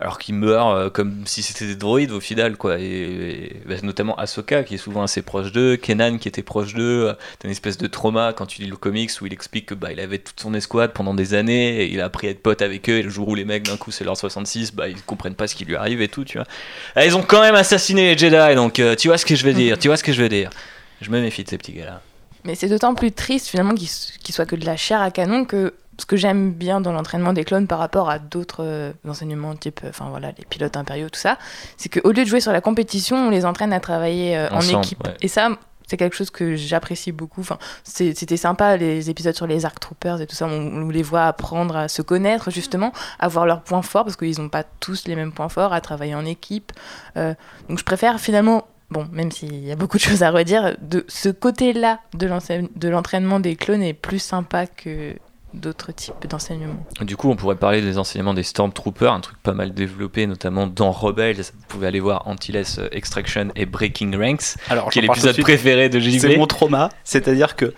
alors qu'ils meurent euh, comme si c'était des droïdes au final quoi. Et, bah, notamment Ahsoka qui est souvent assez proche d'eux Kenan qui était proche d'eux euh, t'as une espèce de trauma quand tu lis le comics où il explique que bah il avait toute son escouade pendant des années et il a appris à être pote avec eux et le jour où les mecs d'un coup c'est leur 66 bah ils comprennent pas ce qui lui arrive et tout tu vois. Ah, ils ont quand même assassiné les Jedi donc euh, tu vois ce que je veux dire tu vois ce que je veux dire. Je me méfie de ces petits gars là Mais c'est d'autant plus triste finalement qu'ils qu'ils soient que de la chair à canon que ce que j'aime bien dans l'entraînement des clones par rapport à d'autres euh, enseignements type, euh, enfin voilà, les pilotes impériaux, tout ça, c'est qu'au lieu de jouer sur la compétition, on les entraîne à travailler euh, en équipe. ouais. Et ça, c'est quelque chose que j'apprécie beaucoup. Enfin, c'était sympa les épisodes sur les Arc Troopers et tout ça. On, on les voit apprendre à se connaître justement, à voir leurs points forts parce qu'ils n'ont pas tous les mêmes points forts, à travailler en équipe. Euh, donc je préfère finalement. Bon, même s'il y a beaucoup de choses à redire, de ce côté-là de l'entraînement des clones est plus sympa que d'autres types d'enseignements. Du coup, on pourrait parler des enseignements des Stormtroopers, un truc pas mal développé, notamment dans Rebels. Vous pouvez aller voir Antilles Extraction et Breaking Ranks, Alors, qui est l'épisode tout de préféré de C'est JV. mon trauma, c'est-à-dire que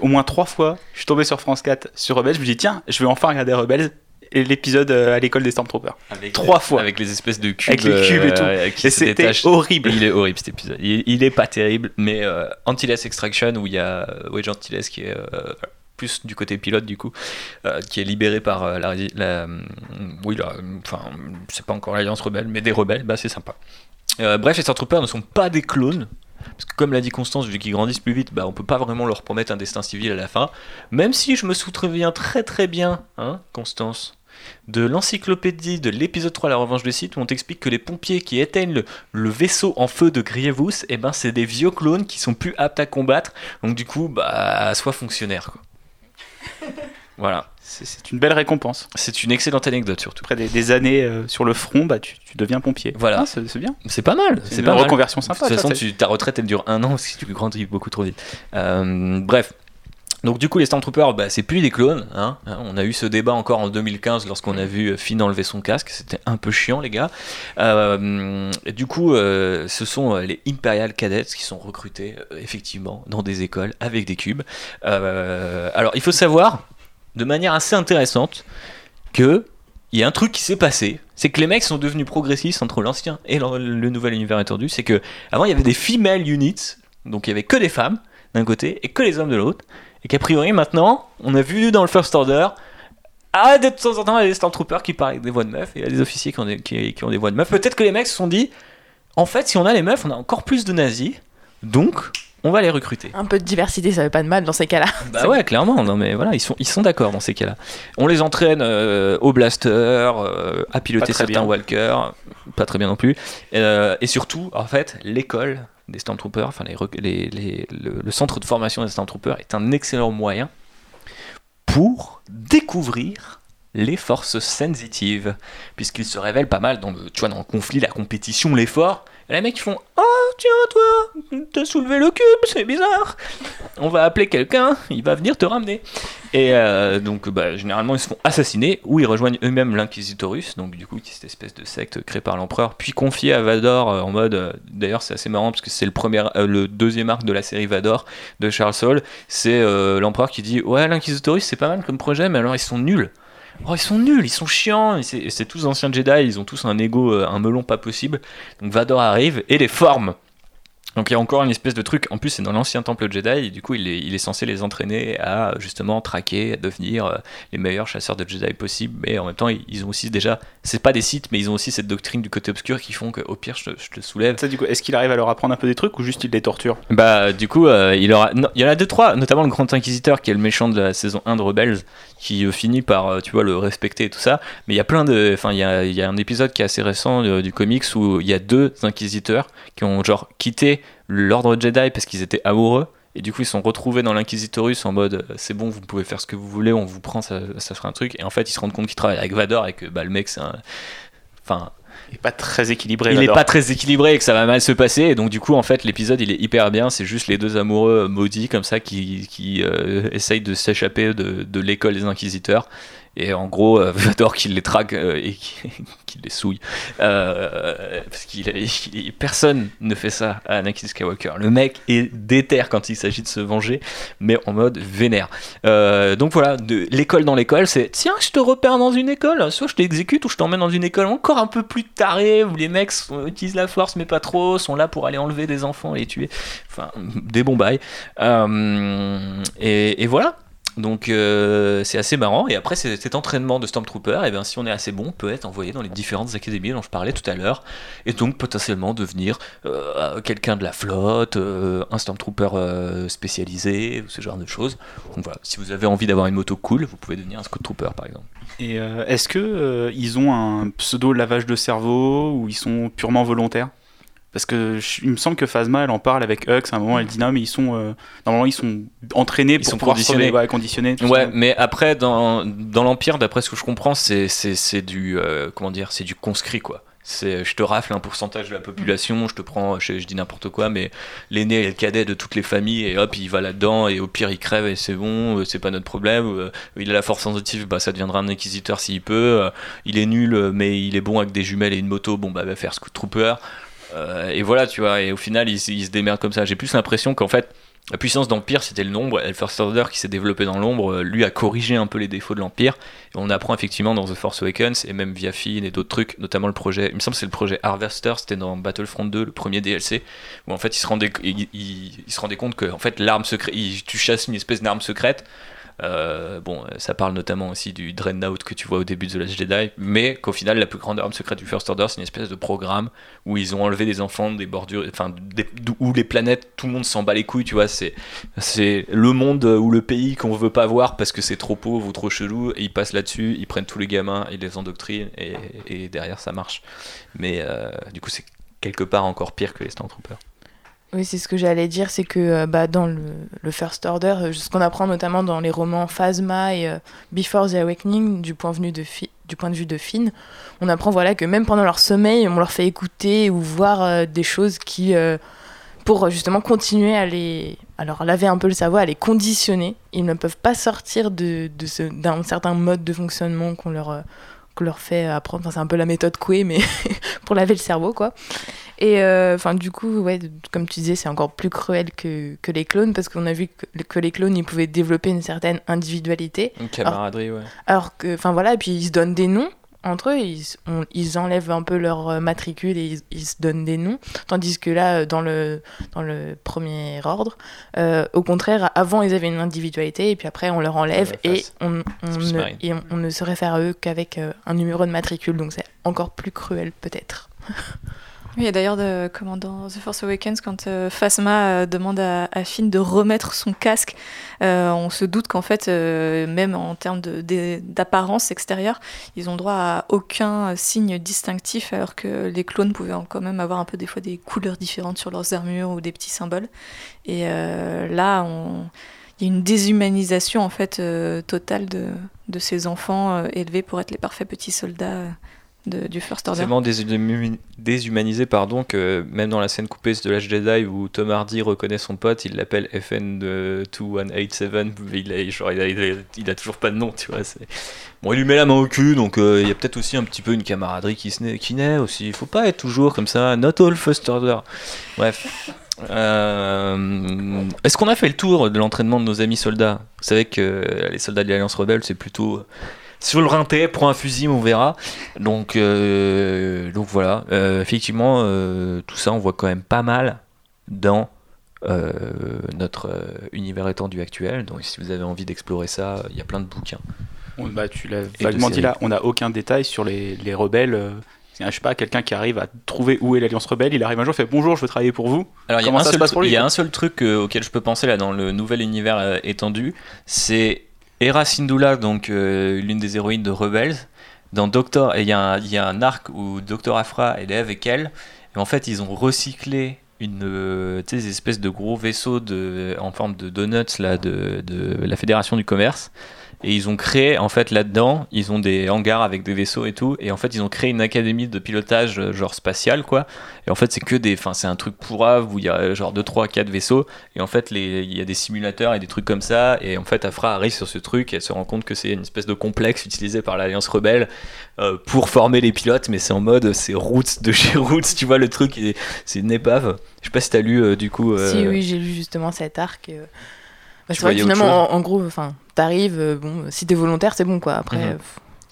au moins trois fois, je suis tombé sur France 4 sur Rebels, je me dis tiens, je vais enfin regarder Rebels et l'épisode euh, à l'école des Stormtroopers. Avec, Trois fois. Avec les espèces de cubes. Avec les cubes et tout. euh, qui Et c'était horrible. Il est horrible cet épisode. Il, il est pas terrible, mais euh, Antilles Extraction, où il y a euh, Wedge Antilles qui est euh, plus du côté pilote, du coup, euh, qui est libéré par euh, la, la- Oui, la- enfin, c'est pas encore l'Alliance Rebelle, mais des rebelles, bah c'est sympa. Euh, bref, les Stormtroopers ne sont pas des clones. Parce que comme l'a dit Constance, vu qu'ils grandissent plus vite, bah, on peut pas vraiment leur promettre un destin civil à la fin. Même si je me souviens très très bien, hein, Constance, de l'encyclopédie de l'épisode 3 La Revanche de Sith où on t'explique que les pompiers qui éteignent le, vaisseau en feu de Grievous, eh ben, c'est des vieux clones qui sont plus aptes à combattre. Donc du coup, bah, sois fonctionnaire. quoi. voilà. C'est- une belle récompense. C'est une excellente anecdote surtout. Après des, des années euh, sur le front, bah, tu, tu deviens pompier. Voilà. Ah, c'est bien. C'est pas mal. C'est une pas mal. reconversion De sympa. toute façon, tu- ta retraite elle dure un an si tu grandis beaucoup trop vite. Euh, bref. Donc du coup les Stormtroopers, bah, c'est plus des clones. hein. On a eu ce débat encore en 2015 lorsqu'on a vu Finn enlever son casque. C'était un peu chiant les gars. Euh, du coup, euh, ce sont euh, les Imperial Cadets qui sont recrutés euh, effectivement dans des écoles avec des cubes. Euh, alors il faut savoir, de manière assez intéressante, que il y a un truc qui s'est passé, c'est que les mecs sont devenus progressistes entre l'ancien et le, le nouvel univers étendu. C'est que avant il y avait des female units, donc il y avait que des femmes d'un côté et que les hommes de l'autre, et qu'a priori maintenant, on a vu dans le First Order, ah de temps en temps il y a des Stormtroopers qui parlent avec des voix de meufs et il y a des officiers qui ont des, qui, qui ont des voix de meufs. Peut-être que les mecs se sont dit, en fait si on a les meufs, on a encore plus de nazis, donc on va les recruter. Un peu de diversité, ça fait pas de mal dans ces cas-là. Bah ouais, clairement. Non mais voilà, ils sont ils sont d'accord dans ces cas-là. On les entraîne euh, au blaster, euh, à piloter certains bien. walkers, pas très bien non plus. Euh, et surtout, en fait, l'école des Stormtroopers, enfin les, le centre de formation des Stormtroopers est un excellent moyen pour découvrir les forces sensitives, puisqu'ils se révèlent pas mal dans le, tu vois, dans le conflit, la compétition, l'effort. Les mecs ils font Oh tiens toi, t'as soulevé le cube, c'est bizarre. On va appeler quelqu'un, il va venir te ramener. Et euh, donc bah, généralement ils se font assassiner ou ils rejoignent eux-mêmes l'Inquisitorus, donc du coup qui est cette espèce de secte créée par l'empereur, puis confiée à Vador euh, en mode. euh, D'ailleurs c'est assez marrant parce que c'est le le deuxième arc de la série Vador de Charles Soule. C'est l'empereur qui dit ouais l'Inquisitorus c'est pas mal comme projet, mais alors ils sont nuls. Oh, ils sont nuls, ils sont chiants, c'est tous anciens Jedi, ils ont tous un ego, euh, un melon pas possible. Donc Vador arrive et les forme. Donc il y a encore une espèce de truc, en plus c'est dans l'ancien temple Jedi, et du coup il est, il est censé les entraîner à justement traquer, à devenir euh, les meilleurs chasseurs de Jedi possibles, mais en même temps ils, ont aussi déjà, c'est pas des Sith, mais ils ont aussi cette doctrine du côté obscur qui font qu'au pire je, te- je te soulève. Ça, du coup, est-ce qu'il arrive à leur apprendre un peu des trucs ou juste il les torture Bah du coup euh, il, aura, non, il y en a deux trois, notamment le Grand Inquisiteur qui est le méchant de la saison 1 de Rebels, qui euh, finit par euh, tu vois le respecter et tout ça, mais il y a plein de, enfin il y a, il y a un épisode qui est assez récent du comics où il y a deux inquisiteurs qui ont genre quitté l'ordre Jedi parce qu'ils étaient amoureux. Et du coup, ils sont retrouvés dans l'Inquisitorus en mode euh, c'est bon, vous pouvez faire ce que vous voulez, on vous prend, ça, ça fera un truc. Et en fait, ils se rendent compte qu'ils travaillent avec Vador et que bah, le mec, c'est un. Enfin, Il est pas très équilibré. il est Vador. pas très équilibré et que ça va mal se passer. Et donc, du coup, en fait, l'épisode il est hyper bien. C'est juste les deux amoureux maudits comme ça qui, qui euh, essayent de s'échapper de, de l'école des Inquisiteurs. Et en gros, euh, Vador qui les traque euh, et qui, qui les souille. Euh, parce qu'il il- personne ne fait ça à Anakin Skywalker. Le mec est déter quand il s'agit de se venger, mais en mode vénère. Euh, donc voilà, l'école dans l'école, c'est tiens, je te repère dans une école, soit je t'exécute ou je t'emmène dans une école encore un peu plus tarée où les mecs utilisent la force mais pas trop, sont là pour aller enlever des enfants et les tuer. Enfin, des bons bails. Et voilà. Donc euh, c'est assez marrant. Et après cet entraînement de Stormtrooper, et bien si on est assez bon, on peut être envoyé dans les différentes académies dont je parlais tout à l'heure, et donc potentiellement devenir euh, quelqu'un de la flotte, euh, un Stormtrooper spécialisé, ce genre de choses. Si vous avez envie d'avoir une moto cool, vous pouvez devenir un Scout Trooper par exemple. Et est-ce que ils ont un pseudo lavage de cerveau ou ils sont purement volontaires? Parce que je- il me semble que Phasma elle en parle avec Hux à un moment elle dit non mais ils sont euh, normalement ils sont entraînés Ils pour sont pouvoir conditionnés. se- ouais, conditionnés. tout Ouais, ça. mais après dans, dans l'Empire, d'après ce que je comprends, c'est c'est- c'est du euh, comment dire, c'est du conscrit quoi. C'est je te rafle un pourcentage de la population, je te prends, je, je dis n'importe quoi, mais l'aîné et le cadet de toutes les familles et hop il va là-dedans et au pire il crève et c'est bon, euh, c'est pas notre problème. Euh, Il a la force sensitive, bah ça deviendra un inquisiteur s'il peut. Il est nul, mais il est bon avec des jumelles et une moto, bon bah va faire Scout Trooper. Euh, et voilà, tu vois, et au final, il, se- il se démerde comme ça. J'ai plus l'impression qu'en fait, la puissance d'Empire, c'était le nombre, et le First Order qui s'est développé dans l'ombre, euh, lui a corrigé un peu les défauts de l'Empire. Et on apprend effectivement dans The Force Awakens, et même via Finn et d'autres trucs, notamment le projet, il me semble que c'est le projet Harvester, c'était dans Battlefront 2, le premier DLC, où en fait il se rendait compte que en fait, l'arme secrète, tu chasses une espèce d'arme secrète. Euh, bon, ça parle notamment aussi du Dreadnought que tu vois au début de The Last Jedi, mais qu'au final, la plus grande arme secrète du First Order, c'est une espèce de programme où ils ont enlevé des enfants des bordures, enfin, où les planètes, tout le monde s'en bat les couilles, tu vois. C'est, c'est le monde ou le pays qu'on veut pas voir parce que c'est trop pauvre ou trop chelou, et ils passent là-dessus, ils prennent tous les gamins, ils les endoctrinent, et, et derrière ça marche. Mais euh, du coup, c'est quelque part encore pire que les Stormtroopers. Oui, c'est ce que j'allais dire, c'est que euh, bah, dans le, le First Order, euh, ce qu'on apprend notamment dans les romans Phasma et euh, Before the Awakening, du point, vue de Fi- du point de vue de Finn, on apprend voilà, que même pendant leur sommeil, on leur fait écouter ou voir des choses qui, pour justement continuer à les, leur laver un peu le cerveau, à les conditionner. Ils ne peuvent pas sortir de, de d'un certain mode de fonctionnement qu'on leur, qu'on leur fait apprendre. C'est un peu la méthode Coué, mais pour laver le cerveau, quoi. Et euh, enfin, du coup, ouais, comme tu disais, c'est encore plus cruel que, que les clones parce qu'on a vu que, que les clones, ils pouvaient développer une certaine individualité. Une camaraderie, ouais. Alors que, enfin voilà, et puis ils se donnent des noms entre eux, ils, on- ils enlèvent un peu leur euh, matricule et ils, ils se donnent des noms. Tandis que là, euh, dans le, dans le premier ordre, euh, au contraire, avant ils avaient une individualité et puis après on leur enlève et on, ne, et on, on ne se réfère à eux qu'avec un numéro de matricule. Donc c'est encore plus cruel peut-être. Oui, et d'ailleurs, comment dans The Force Awakens, quand euh, Phasma euh, demande à, Finn de remettre son casque, euh, on se doute qu'en fait, euh, même en termes d'apparence extérieure, ils ont droit à aucun signe distinctif, alors que les clones pouvaient en- quand même avoir un peu des fois des couleurs différentes sur leurs armures ou des petits symboles. Et là, on- il y a une déshumanisation en fait totale de, ces enfants élevés pour être les parfaits petits soldats de- du First Order. tellement déshumi- déshumanisé pardon que même dans la scène coupée de la Jedi où Tom Hardy reconnaît son pote il l'appelle FN de 2187 mais il a, il, toujours pas de nom tu vois c'est... bon il lui met la main au cul donc euh, il y a peut-être aussi un petit peu une camaraderie qui, se naît, aussi. Il faut pas être toujours comme ça not all first order. Bref Euh, est-ce qu'on a fait le tour de l'entraînement de nos amis soldats? Vous savez que les soldats de l'Alliance Rebelle c'est plutôt sur le rinté, prends un fusil, on verra. Donc, euh, donc voilà, Euh, effectivement, euh, tout ça, on voit quand même pas mal dans notre univers étendu actuel. Donc, si vous avez envie d'explorer ça, il y a plein de bouquins. On- bah, tu l'as vaguement dit là, on n'a aucun détail sur les, les rebelles. je sais pas, quelqu'un qui arrive à trouver où est l'Alliance Rebelle, il arrive un jour, fait bonjour, je veux travailler pour vous. Alors, il y a, un ça se seul, passe pour lui il y a quoi un seul truc euh, auquel je peux penser là dans le nouvel univers euh, étendu, c'est Hera Syndulla, donc euh, l'une des héroïnes de Rebels. Dans Doctor, il y, a un- arc où Doctor Afra est avec elle, et en fait ils ont recyclé une euh, des espèces de gros vaisseaux de, en forme de donuts là, de, de la Fédération du commerce. Et ils ont créé, en fait, là-dedans, ils ont des hangars avec des vaisseaux et tout. Et en fait, ils ont créé une académie de pilotage, euh, genre spatial, quoi. Et en fait, c'est que des. Enfin, c'est un truc pourrave où il y a euh, genre 2, 3, 4 vaisseaux. Et en fait, il y a des simulateurs et des trucs comme ça. Et en fait, Afra arrive sur ce truc et elle se rend compte que c'est une espèce de complexe utilisé par l'Alliance Rebelle euh, pour former les pilotes. Mais c'est en mode, c'est Roots de chez Roots, tu vois, le truc, c'est une épave. Je sais pas si t'as lu, du coup. Si, oui, j'ai lu justement cet arc. Bah, c'est vrai que finalement, en, en gros, enfin, t'arrives, euh, bon, si t'es volontaire, c'est bon, quoi. Après, Mhm.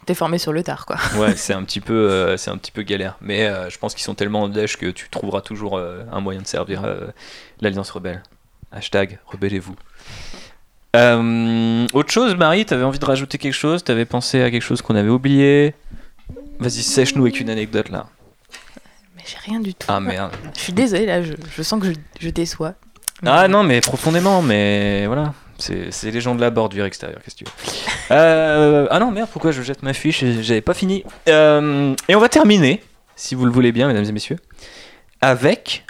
t'es formé sur le tard, quoi. Ouais, c'est un petit peu, euh, c'est un petit peu galère. Mais euh, je pense qu'ils sont tellement en dèche que tu trouveras toujours euh, un moyen de servir l'Alliance rebelle. Hashtag rebellez-vous. Autre chose, Marie, t'avais envie de rajouter quelque chose? T'avais pensé à quelque chose qu'on avait oublié? Vas-y, sèche-nous avec une anecdote là. Mais j'ai rien du tout. Ah merde. Je suis désolée, là, je, je sens que je, je déçois. Ah non, mais profondément, mais voilà. C'est c'est les gens de la bordure extérieure, qu'est-ce que tu veux. Euh, ah non, merde, pourquoi je jette ma fiche J'avais pas fini. Euh, et on va terminer, si vous le voulez bien, mesdames et messieurs, avec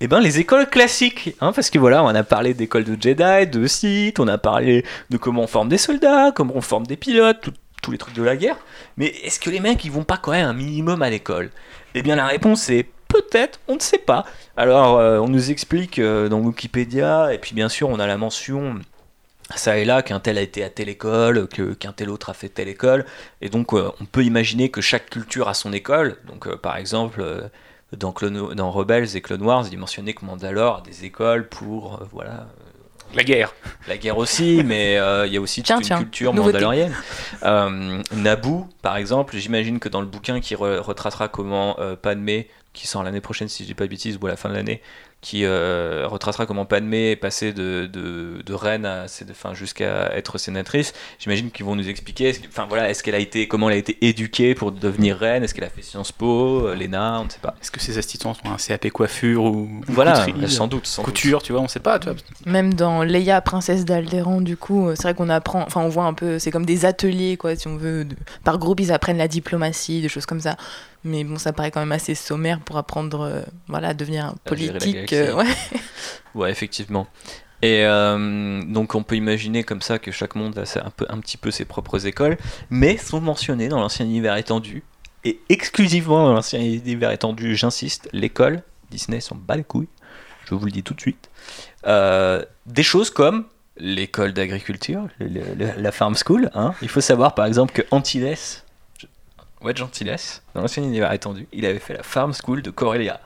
eh ben, les écoles classiques. Hein, parce que voilà, on a parlé d'écoles de Jedi, de Sith, on a parlé de comment on forme des soldats, comment on forme des pilotes, tout- tous les trucs de la guerre. Mais est-ce que les mecs, ils vont pas quand même un minimum à l'école? Eh bien, la réponse est peut-être, on ne sait pas. Alors, euh, on nous explique euh, dans Wikipédia, et puis bien sûr, on a la mention ça et là qu'un tel a été à telle école, que- qu'un tel autre a fait telle école, et donc euh, on peut imaginer que chaque culture a son école. Donc, euh, par exemple, euh, dans, Clone- dans Rebels et Clone Wars, il est mentionné que Mandalore a des écoles pour euh, voilà La guerre. la guerre aussi, mais euh, il y a aussi toute Tiens, une tiens, culture nouveauté. mandalorienne. Euh, Naboo, par exemple, j'imagine que dans le bouquin qui re- retracera comment euh, Padmé, qui sort l'année prochaine si je dis pas de bêtises, ou à la fin de l'année, qui euh, retracera comment Padmé est passée de, de, de reine à, enfin, jusqu'à être sénatrice, j'imagine qu'ils vont nous expliquer, enfin voilà, est-ce qu'elle a été, comment elle a été éduquée pour devenir reine, est-ce qu'elle a fait Sciences Po, euh, l'ENA, on ne sait pas. Est-ce que ces assistants ont un CAP coiffure ou Voilà, couterie, sans doute, sans doute. couture, tu vois, on sait pas, tu vois. Même dans Leia, princesse d'Alderan, du coup, euh, c'est vrai qu'on apprend, enfin, on voit un peu, c'est comme des ateliers, quoi, si on veut. de- par groupe, ils apprennent la diplomatie, des choses comme ça. Mais bon, ça paraît quand même assez sommaire pour apprendre, euh, voilà, à devenir politique. Euh, ouais. Ouais, effectivement. Et euh, donc on peut imaginer comme ça que chaque monde a un, peu, un petit peu ses propres écoles, mais sont mentionnées dans l'ancien univers étendu, et exclusivement dans l'ancien univers étendu, j'insiste, l'école, Disney s'en bat les couilles, je vous le dis tout de suite, Euh, des choses comme l'école d'agriculture, la farm school, hein. il faut savoir par exemple que Antilles, Wedge Antilles, dans l'ancien univers étendu, il avait fait la farm school de Corellia.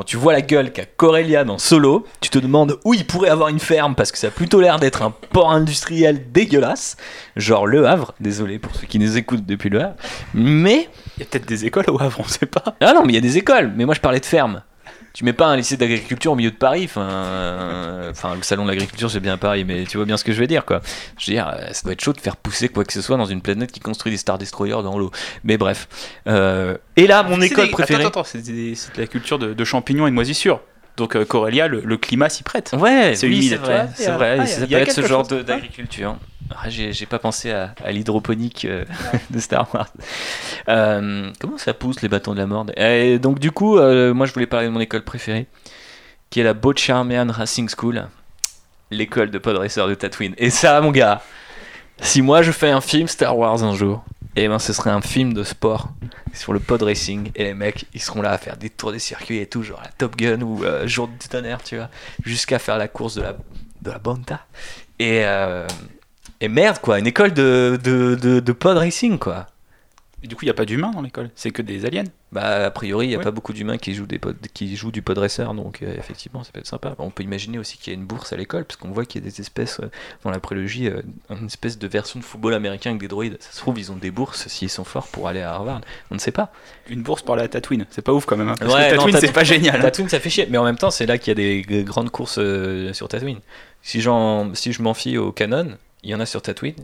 Quand tu vois la gueule qu'a Corellia dans Solo, tu te demandes où il pourrait avoir une ferme parce que ça a plutôt l'air d'être un port industriel dégueulasse, genre Le Havre, désolé pour ceux qui nous écoutent depuis Le Havre, mais... Il y a peut-être des écoles au Havre, on sait pas. Ah non, mais il y a des écoles, mais moi je parlais de ferme. Tu mets pas un lycée d'agriculture au milieu de Paris, enfin, euh, enfin le salon de l'agriculture c'est bien à Paris, mais tu vois bien ce que je veux dire quoi. Je veux dire, euh, ça doit être chaud de faire pousser quoi que ce soit dans une planète qui construit des Star Destroyers dans l'eau. Mais bref. Euh, et là, mon école des- préférée. Attends, attends, c'est des- c'est de la culture de, de champignons et de moisissures. Donc euh, Corellia, le, le climat s'y prête. Ouais, C'est oui, humide, c'est tu vrai, c'est vrai, ah, ça peut être ce genre d'agriculture. Ah, j'ai pas pensé à, à l'hydroponique euh, de Star Wars. Euh, comment ça pousse les bâtons de la mort Et Donc du coup, euh, moi je voulais parler de mon école préférée, qui est la Boat Charmian Racing School, l'école de pod racer de Tatooine. Et ça, mon gars, si moi je fais un film Star Wars un jour, et ben ce serait un film de sport sur le pod racing. Et les mecs ils seront là à faire des tours des circuits et tout genre la Top Gun ou euh, Jour du tonnerre tu vois. Jusqu'à faire la course de la de la Banta. Et euh, et merde quoi une école de, de, de pod racing quoi Et du coup, il n'y a pas d'humains dans l'école, c'est que des aliens. bah a priori il y a Ouais. pas beaucoup d'humains qui jouent des pod, qui jouent du pod racer donc euh, effectivement ça peut être sympa on peut imaginer aussi qu'il y a une bourse à l'école parce qu'on voit qu'il y a des espèces euh, dans la prélogie euh, une espèce de version de football américain avec des droïdes ça se trouve ils ont des bourses s'ils sont forts pour aller à Harvard on ne sait pas Une bourse par la Tatooine, c'est pas ouf quand même. hein, parce Ouais, que Tatooine, Tat- c'est pas génial. hein. Tatooine, ça fait chier. Mais en même temps, c'est là qu'il y a des grandes courses sur Tatooine. Si, si je m'en fie au canon, il y en a sur Tatooine.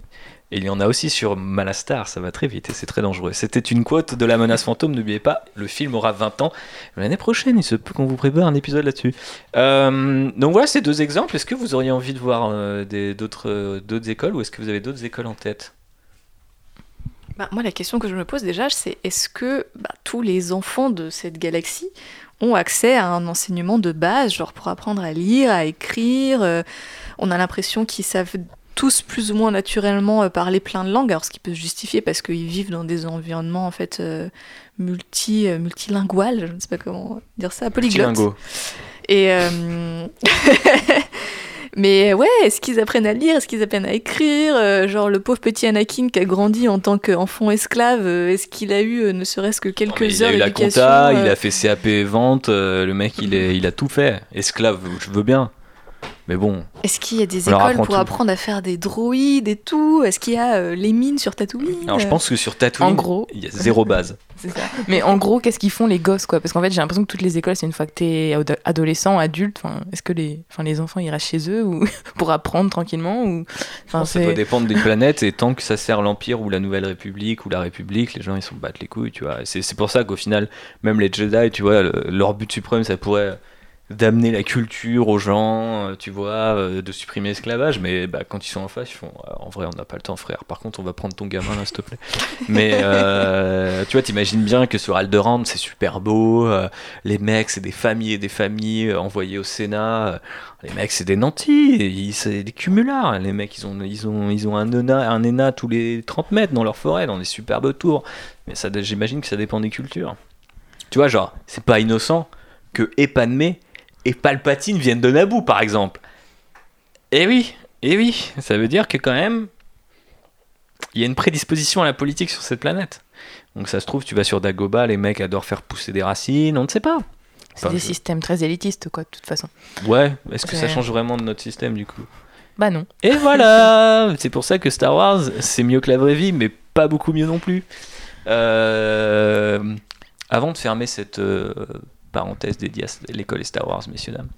Et il y en a aussi sur Malastar. Ça va très vite et c'est très dangereux. C'était une quote de la menace fantôme. N'oubliez pas, le film aura 20 ans. L'année prochaine, il se peut qu'on vous prépare un épisode là-dessus. Euh, donc voilà, ces deux exemples. Est-ce que vous auriez envie de voir euh, euh, d'autres écoles ou est-ce que vous avez d'autres écoles en tête? Bah, moi, la question que je me pose déjà, c'est est-ce que bah, tous les enfants de cette galaxie ont accès à un enseignement de base, genre pour apprendre à lire, à écrire On a l'impression qu'ils savent tous plus ou moins naturellement euh, parler plein de langues, alors ce qui peut se justifier parce qu'ils vivent dans des environnements en fait euh, multi, euh, multilinguales, je ne sais pas comment dire ça, polyglottes. Et euh, mais ouais, est-ce qu'ils apprennent à lire, est-ce qu'ils apprennent à écrire Genre le pauvre petit Anakin qui a grandi en tant qu'enfant esclave, est-ce qu'il a eu ne serait-ce que quelques Mais il heures a eu la compta, il a fait CAP vente, euh, le mec il, est, il a tout fait. Esclave, je veux bien. Mais bon. Est-ce qu'il y a des écoles apprend pour tout. apprendre à faire des droïdes et tout Est-ce qu'il y a euh, les mines sur Tatooine Alors je pense que sur Tatooine, En gros. il y a zéro base. C'est ça. Mais en gros, qu'est-ce qu'ils font les gosses quoi? Parce qu'en fait, j'ai l'impression que toutes les écoles, c'est une fois que t'es ado- adolescent, adulte. Enfin, est-ce que les, enfin, les enfants ils restent chez eux ou pour apprendre tranquillement ou enfin, ça doit dépendre des planètes et tant que ça sert l'Empire ou la Nouvelle République ou la République, les gens ils s'en battent les couilles, tu vois. C'est pour ça qu'au final, même les Jedi, tu vois, le- leur but suprême, ça pourrait d'amener la culture aux gens, euh, tu vois, euh, de supprimer l'esclavage, mais bah, quand ils sont en face, ils font euh, en vrai, on n'a pas le temps, frère. Par contre, on va prendre ton gamin là, s'il te plaît. Mais euh, tu vois, t'imagines bien que sur Alderaan, c'est super beau. les mecs, c'est des familles et des familles envoyées au Sénat. les mecs, c'est des nantis, c'est des cumulards. Les mecs, ils ont, ils ont, ils ont un, ENA, un ENA tous les 30 mètres dans leur forêt, dans des superbes tours. Mais ça, j'imagine que ça dépend des cultures. Tu vois, genre, c'est pas innocent que Épanmé et Palpatine viennent de Naboo, par exemple. Eh oui, eh oui, ça veut dire que quand même, il y a une prédisposition à la politique sur cette planète. Donc ça se trouve, tu vas sur Dagobah, les mecs adorent faire pousser des racines, on ne sait pas. c'est des systèmes très élitistes quoi, de toute façon. Ouais, est-ce que ça change vraiment de notre système du coup? Bah non. Et voilà C'est pour ça que Star Wars, c'est mieux que la vraie vie, mais pas beaucoup mieux non plus. Euh, Avant de fermer cette euh, parenthèse dédiée à l'école et Star Wars, messieurs, dames,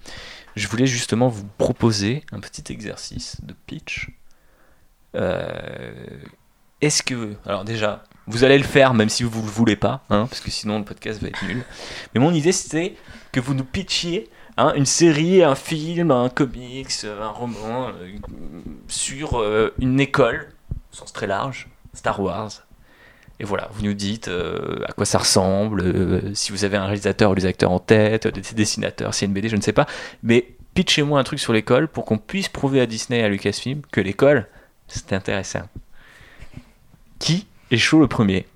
je voulais justement vous proposer un petit exercice de pitch. Euh, Est-ce que... Alors déjà, vous allez le faire même si vous ne le voulez pas, hein, parce que sinon le podcast va être nul. Mais mon idée, c'était que vous nous pitchiez hein, une série, un film, un comics, un roman euh, sur euh, une école, au sens très large, Star Wars. Et voilà, vous nous dites euh, à quoi ça ressemble, euh, si vous avez un réalisateur ou des acteurs en tête, des dessinateurs, si une BD, je ne sais pas. Mais pitchez-moi un truc sur l'école pour qu'on puisse prouver à Disney et à Lucasfilm que l'école, c'est intéressant. Qui est chaud le premier?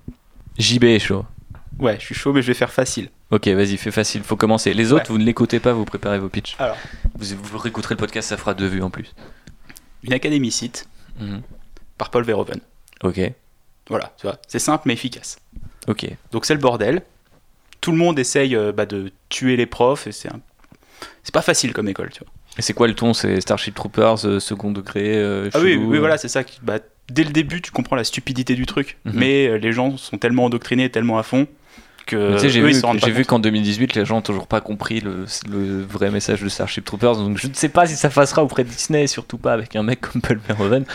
JB est chaud. Ouais, je suis chaud, mais je vais faire facile. Ok, vas-y, fais facile, faut commencer. Les autres, Ouais. vous ne l'écoutez pas, vous préparez vos pitchs. Alors. Vous, vous réécouterez le podcast, ça fera deux vues en plus. Une académie site Mhm. par Paul Verhoeven. Ok, Voilà, tu vois, c'est simple mais efficace. ok. Donc c'est le bordel. Tout le monde essaye euh, bah, de tuer les profs et c'est un... c'est pas facile comme école, tu vois. Et c'est quoi le ton? C'est Starship Troopers, euh, second degré euh, Ah oui, oui, voilà, c'est ça. Qui, bah, dès le début, tu comprends la stupidité du truc, Mhm. mais les gens sont tellement endoctrinés, tellement à fond que Mais tu sais, j'ai vu, qu'en 2018, les gens n'ont toujours pas compris le, le vrai message de Starship Troopers. Donc je ne sais pas si ça passera auprès de Disney, surtout pas avec un mec comme Paul Verhoeven.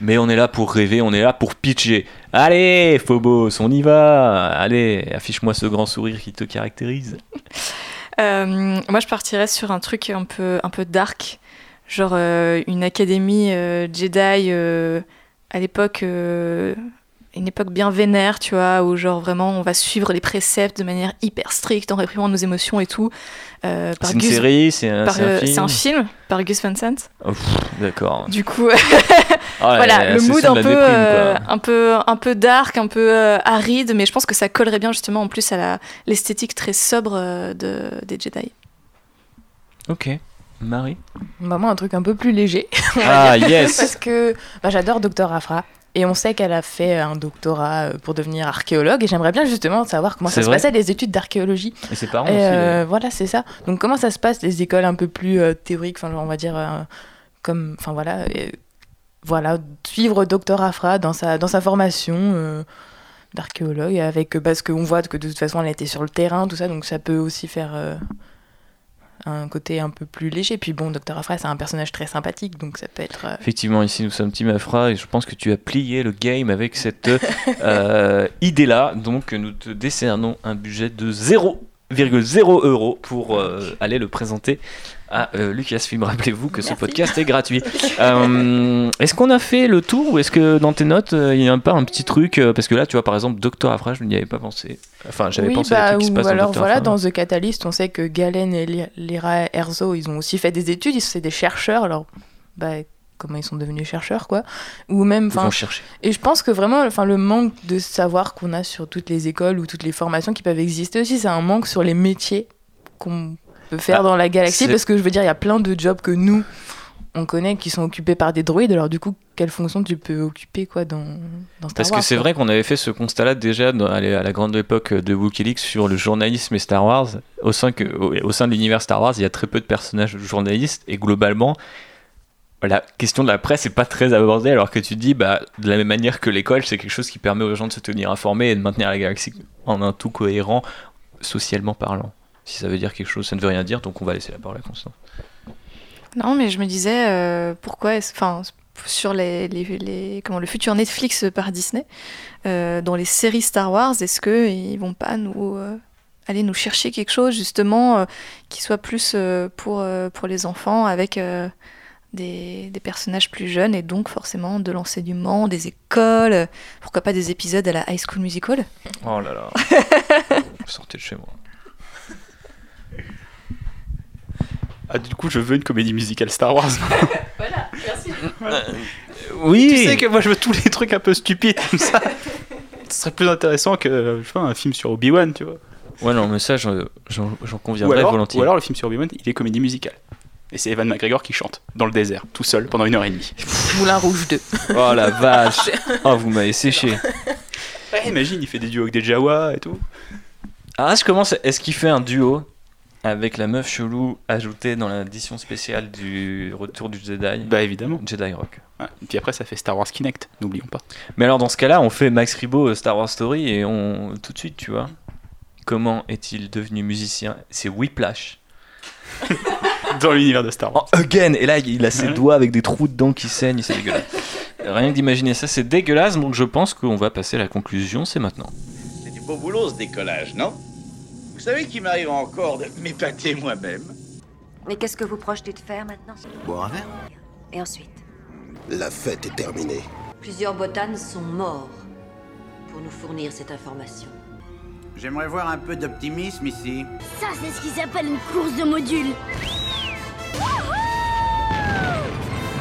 Mais on est là pour rêver, on est là pour pitcher. Allez, Phobos, on y va. Allez, affiche-moi ce grand sourire qui te caractérise. Euh, moi, je partirais sur un truc un peu, un peu dark, genre euh, une académie euh, Jedi euh, à l'époque, euh, une époque bien vénère, tu vois, où genre vraiment on va suivre les préceptes de manière hyper stricte en réprimant nos émotions et tout. euh, C'est une Gus- série, c'est un, euh, film. c'est un film par Gus Van Sant. Oh, D'accord. Du coup, Ah, voilà, le mood un peu, déprime, euh, un peu, un peu dark, un peu euh, aride, mais je pense que ça collerait bien justement en plus à la- l'esthétique très sobre euh, de, des Jedi. Ok. Marie? Bah moi un truc un peu plus léger. Ah, yes. Parce que bah, j'adore Docteur Afra. Et on sait qu'elle a fait un doctorat euh, pour devenir archéologue. Et j'aimerais bien justement savoir comment ça se passait les études d'archéologie. Et ses parents Et aussi. euh, voilà, c'est ça. Donc comment ça se passe les écoles un peu plus euh, théoriques, enfin on va dire euh, comme, enfin voilà, voilà, suivre Docteur Afra dans sa dans sa formation d'archéologue avec parce qu'on voit que de toute façon elle était sur le terrain, tout ça, donc ça peut aussi faire un côté un peu plus léger. Puis bon, Docteur Afra c'est un personnage très sympathique, donc ça peut être. euh, Effectivement, ici nous sommes Team Afra et je pense que tu as plié le game avec cette euh, idée-là. Donc nous te décernons un budget de 0,0 euros pour euh, aller le présenter à euh, Lucasfilm. Rappelez-vous que ce podcast est gratuit. Euh, est-ce qu'on a fait le tour ou est-ce que dans tes notes euh, il y a pas un petit truc Parce que là, tu vois, par exemple, Docteur Afra, je n'y avais pas pensé. Enfin, j'avais oui, pensé à bah, des trucs qui se dans alors voilà, Afra. dans The Catalyst, on sait que Galen et Ly- Lyra Erzo, ils ont aussi fait des études, ils sont des chercheurs, alors bah, comment ils sont devenus chercheurs, quoi. Ou même, enfin, et je pense que vraiment, enfin, le manque de savoir qu'on a sur toutes les écoles ou toutes les formations qui peuvent exister aussi, c'est un manque sur les métiers qu'on peut faire Ah, dans la galaxie, parce que je veux dire, il y a plein de jobs que nous, on connaît qui sont occupés par des droïdes, alors du coup, quelle fonction tu peux occuper, quoi, dans, dans Star Parce que c'est vrai qu'on avait fait ce constat-là déjà dans- à la à la grande époque de Wikileaks sur le journalisme et Star Wars. Au sein, que, au, au sein de l'univers Star Wars, il y a très peu de personnages journalistes et globalement, la question de la presse n'est pas très abordée, alors que tu dis, bah, de la même manière que l'école, c'est quelque chose qui permet aux gens de se tenir informés et de maintenir la galaxie en un tout cohérent, socialement parlant. Si ça veut dire quelque chose, ça ne veut rien dire, donc on va laisser la parole à Constance. Non, mais je me disais, euh, pourquoi est-ce. Enfin, sur les, les, comment, le futur Netflix par Disney, euh, dans les séries Star Wars, est-ce qu'ils vont pas nous. euh, aller nous chercher quelque chose, justement, qui soit plus pour, pour les enfants, avec. Euh, des, des personnages plus jeunes et donc forcément de l'enseignement, des écoles, euh, pourquoi pas des épisodes à la High School Musical. Oh là là. Sortez de chez moi. Ah, du coup, je veux une comédie musicale Star Wars. Voilà, merci. Oui tu sais que moi, je veux tous les trucs un peu stupides comme ça. Ce serait plus intéressant que je sais pas, un film sur Obi-Wan, tu vois. Ouais, non, mais ça, j'en j'en- j'en Ou conviendrai alors, volontiers. ou alors le film sur Obi-Wan, il est comédie musicale. Et c'est Evan McGregor qui chante dans le désert, tout seul, pendant une heure et demie. Moulin Rouge 2. Oh la vache Oh, vous m'avez séché. Ouais, imagine, il fait des duos avec des Jawa et tout. Ah, je commence. Est-ce qu'il fait un duo avec la meuf chelou ajoutée dans l'édition spéciale du Retour du Jedi? Bah évidemment. Jedi Rock. Ouais. Et puis après, ça fait Star Wars Kinect, n'oublions pas. Mais alors, dans ce cas-là, on fait Max Ribot euh, Star Wars Story et on. tout de suite, tu vois. Comment est-il devenu musicien? C'est Whiplash. Dans l'univers de Star Wars. Oh, again Et là, il a ses doigts avec des trous dedans qui saignent, c'est dégueulasse. Rien que d'imaginer ça, c'est dégueulasse, donc je pense qu'on va passer à la conclusion, c'est maintenant. C'est du beau boulot ce décollage, non? Vous savez qu'il m'arrive encore de m'épater moi-même Mais qu'est-ce que vous projetez de faire maintenant? Boire un verre Et ensuite? La fête est terminée. Plusieurs botanes sont morts pour nous fournir cette information. J'aimerais voir un peu d'optimisme ici. Ça, c'est ce qui s'appelle une course de modules.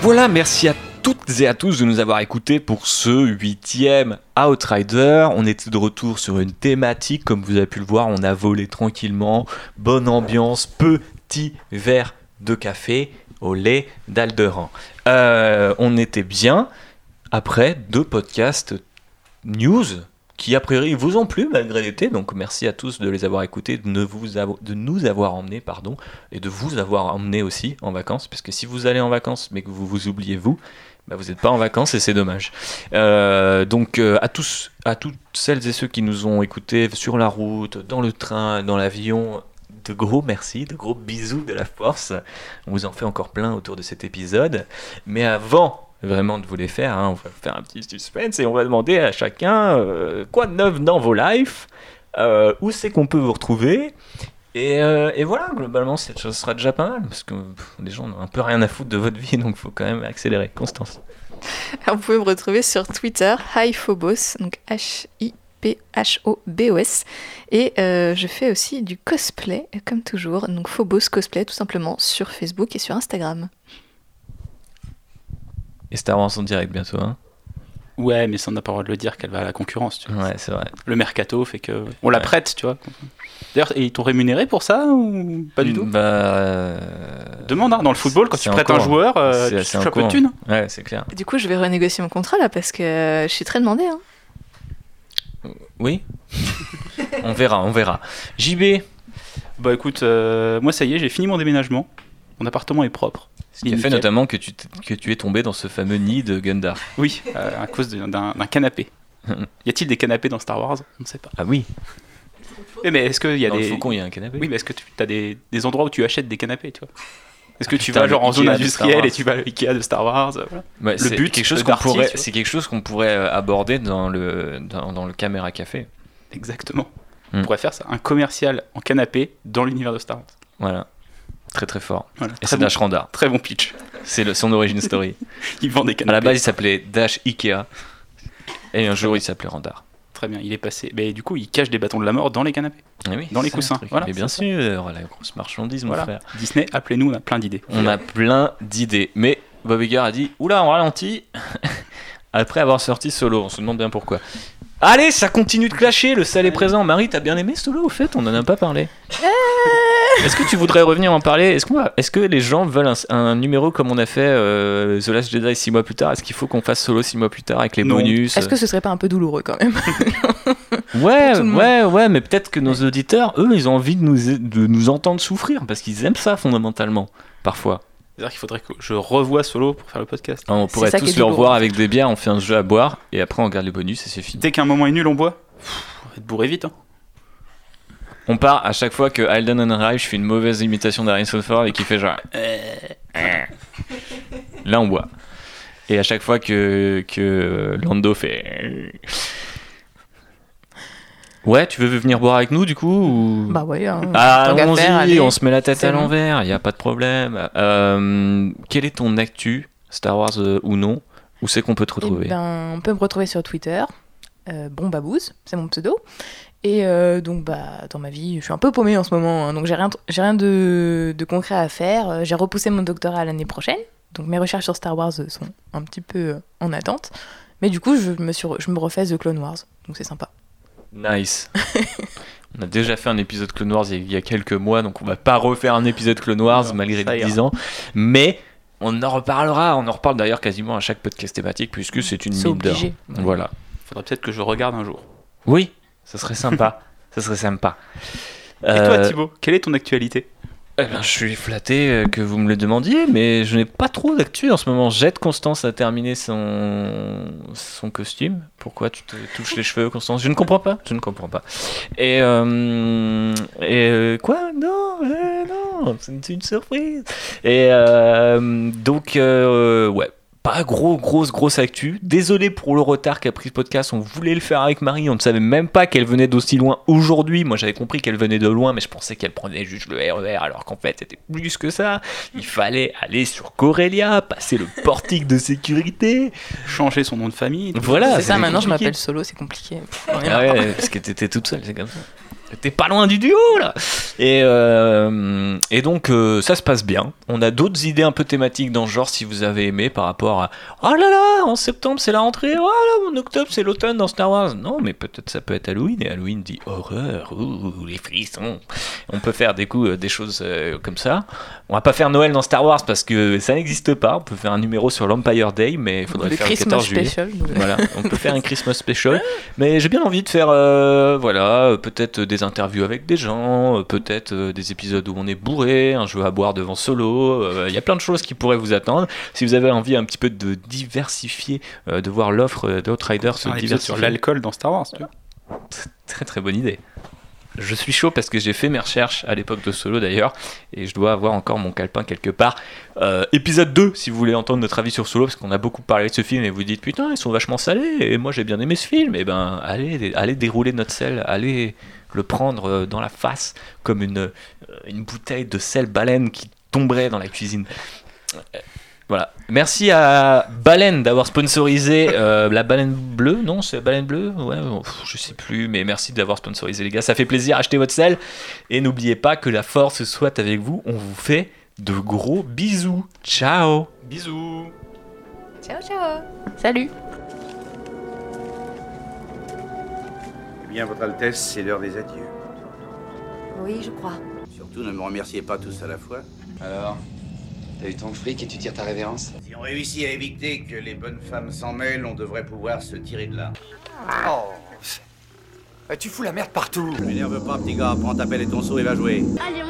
Voilà, merci à toutes et à tous de nous avoir écoutés pour ce huitième Outrider. On était de retour sur une thématique, comme vous avez pu le voir, on a volé tranquillement, bonne ambiance, petit verre de café au lait d'Alderan. Euh, on était bien après deux podcasts news qui a priori vous ont plu malgré l'été, donc merci à tous de les avoir écoutés, de, nous avoir emmenés, pardon, et de vous avoir emmenés aussi en vacances, parce que si vous allez en vacances mais que vous vous oubliez vous, bah vous n'êtes pas en vacances et c'est dommage. Euh, donc euh, à tous, à toutes celles et ceux qui nous ont écoutés sur la route, dans le train, dans l'avion, de gros merci, de gros bisous de la force. On vous en fait encore plein autour de cet épisode. Mais avant vraiment de vous les faire, hein, on va faire un petit suspense et on va demander à chacun euh, quoi de neuf dans vos lives, euh, où c'est qu'on peut vous retrouver. Et, euh, et voilà, globalement, cette chose sera déjà pas mal, parce que pff, les gens n'ont un peu rien à foutre de votre vie, donc il faut quand même accélérer. Constance. Vous pouvez me retrouver sur Twitter, HiPhobos, donc H-I-P-H-O-B-O-S. Et euh, je fais aussi du cosplay, comme toujours. Donc Phobos Cosplay, tout simplement, sur Facebook et sur Instagram. Et Star Wars en direct bientôt, hein Ouais, mais ça on n'a pas le droit de le dire qu'elle va à la concurrence. Tu vois. Ouais, c'est vrai. Le mercato fait que. On la prête, tu vois. D'ailleurs, et ils t'ont rémunéré pour ça ou pas du tout? Bah. euh, Demande, hein, dans le football, quand c'est tu prêtes un cours. joueur, euh, tu touches un peu de cours. thunes. Ouais, c'est clair. Du coup, je vais renégocier mon contrat là parce que euh, je suis très demandée. Hein. Oui On verra, on verra. JB Bah écoute, euh, moi ça y est, j'ai fini mon déménagement. Mon appartement est propre. Ce qui a fait notamment que tu, que tu es tombé dans ce fameux nid de Gundar. Oui, euh, à cause d'un canapé. y a-t-il des canapés dans Star Wars? On ne sait pas. Ah oui Oui, mais est-ce qu'il y a Dans le des. Faucon, il y a un canapé? Oui, mais est-ce que tu as des, des endroits où tu achètes des canapés, tu vois? Est-ce que Ah, tu putain, vas genre le en zone industrielle et tu vas à l'Ikea de Star Wars euh, voilà. Ouais, Le but, quelque chose qu'on pourrait, c'est quelque chose qu'on pourrait euh, aborder dans le dans, dans le caméra café. Exactement. Hmm. On pourrait faire ça, un commercial en canapé dans l'univers de Star Wars. Voilà, très très fort. Voilà, Et c'est bon- Dash Randar. Très bon pitch. C'est le- son origin story. Il vend des À canapés. la base, il s'appelait Dash Ikea. Et un jour, il s'appelait Randar. Très bien, il est passé. Mais du coup, il cache des bâtons de la mort dans les canapés. Eh oui, Dans les coussins. Voilà, Mais bien sûr, la grosse marchandise, mon Voilà. frère. Disney, appelez-nous, on a plein d'idées. On a plein d'idées. Mais Bob Iger a dit Oula, on ralentit. Après avoir sorti Solo, on se demande bien pourquoi. Allez, ça continue de clasher, le sale est présent. Marie, t'as bien aimé Solo au fait On en a pas parlé. Est-ce que tu voudrais revenir en parler? Est-ce qu'on va- est-ce que les gens veulent un, un numéro comme on a fait euh, The Last Jedi 6 mois plus tard? Est-ce qu'il faut qu'on fasse Solo 6 mois plus tard avec les Non. bonus? Est-ce que ce serait pas un peu douloureux quand même? Ouais, tout le monde. ouais, ouais, mais peut-être que nos auditeurs, eux, ils ont envie de nous, de nous entendre souffrir parce qu'ils aiment ça fondamentalement, parfois. C'est-à-dire qu'il faudrait que je revoie Solo pour faire le podcast. On pourrait tous le revoir avec des bières, on fait un jeu à boire et après on garde les bonus et c'est fini. Dès qu'un moment est nul, on boit. Pff, on va être bourré vite. Hein. On part à chaque fois que Alden arrive, je fais une mauvaise imitation d'Harrison Ford et qui fait genre. Là on boit. Et à chaque fois que, que Lando fait. Ouais, tu veux venir boire avec nous du coup ou... Bah ouais. Hein, ah, allons-y, on se met la tête à l'envers, il n'y a pas de problème. Euh, quel est ton actu, Star Wars euh, ou non? Où c'est qu'on peut te Eh retrouver? ben, On peut me retrouver sur Twitter. Euh, bon Babouze, c'est mon pseudo. Et donc, bah, dans ma vie, je suis un peu paumée en ce moment, hein, donc j'ai rien, j'ai rien de, de concret à faire. J'ai repoussé mon doctorat l'année prochaine, donc mes recherches sur Star Wars sont un petit peu en attente. Mais du coup, je me, suis, je me refais The Clone Wars, donc c'est sympa. Nice. on a déjà fait un épisode Clone Wars il y a quelques mois, donc on va pas refaire un épisode Clone Wars non, malgré les 10 ans. Mais on en reparlera. On en reparle d'ailleurs quasiment à chaque podcast thématique puisque c'est une mine d'or. Voilà. Faudrait peut-être que je regarde un jour. Oui, ça serait sympa. ça serait sympa. Et toi, Thibaut, quelle est ton actualité? Eh ben, je suis flatté que vous me le demandiez, mais je n'ai pas trop d'actu en ce moment. Jette Constance a terminé son, son costume. Pourquoi tu te touches les cheveux, Constance? Je ne comprends pas. Je ne comprends pas. Et, euh, et quoi? Non, euh, non, c'est une surprise. Et euh, donc, ouais, pas gros, grosse, grosse actu. Désolé pour le retard qu'a pris ce podcast. On voulait le faire avec Marie. On ne savait même pas qu'elle venait d'aussi loin aujourd'hui. Moi, j'avais compris qu'elle venait de loin, mais je pensais qu'elle prenait juste le RER, alors qu'en fait, c'était plus que ça. Il fallait aller sur Corelia, passer le portique de sécurité, changer son nom de famille. Voilà. C'est ça, maintenant, je m'appelle Solo, c'est compliqué. Ah ouais, parce que t'étais toute seule, c'est comme ça. T'es pas loin du duo là Et, euh, et donc euh, ça se passe bien. On a d'autres idées un peu thématiques dans ce genre si vous avez aimé par rapport à Oh là là, en septembre c'est la rentrée, oh là, en octobre c'est l'automne dans Star Wars. Non, mais peut-être ça peut être Halloween et Halloween dit horreur, ouh, les frissons. On peut faire des coups, euh, des choses comme ça. On va pas faire Noël dans Star Wars parce que ça n'existe pas. On peut faire un numéro sur l'Empire Day, mais il faudrait le faire Christmas le 14 juillet. Special. Voilà, on peut faire un Christmas special. Mais j'ai bien envie de faire, voilà, peut-être des interviews avec des gens, peut-être des épisodes où on est bourré, un jeu à boire devant solo. Il y a plein de choses qui pourraient vous attendre. Si vous avez envie un petit peu de diversifier, euh, de voir l'offre d'Outrider se diversifier. sur l'alcool dans Star Wars, tu vois. Très très bonne idée. Je suis chaud parce que j'ai fait mes recherches à l'époque de Solo d'ailleurs, et je dois avoir encore mon calepin quelque part. Euh, épisode 2, si vous voulez entendre notre avis sur Solo, parce qu'on a beaucoup parlé de ce film et vous dites putain, ils sont vachement salés, et moi j'ai bien aimé ce film, et ben allez, allez dérouler notre sel, allez le prendre dans la face comme une, une bouteille de sel baleine qui tomberait dans la cuisine. Voilà. Merci à Baleine d'avoir sponsorisé euh, la baleine bleue. Non, c'est baleine bleue Ouais, je sais plus, mais merci d'avoir sponsorisé les gars. Ça fait plaisir. Achetez votre sel. Et n'oubliez pas que la force soit avec vous. On vous fait de gros bisous. Ciao. Bisous. Ciao, ciao. Salut. Eh bien, Votre Altesse, c'est l'heure des adieux. Oui, je crois. Surtout, ne me remerciez pas tous à la fois. Alors T'as eu ton fric et tu tires ta révérence? Si on réussit à éviter que les bonnes femmes s'en mêlent, on devrait pouvoir se tirer de là. Oh Tu fous la merde partout Ne m'énerve pas, petit gars. Prends ta pelle et ton seau et va jouer. Allez, on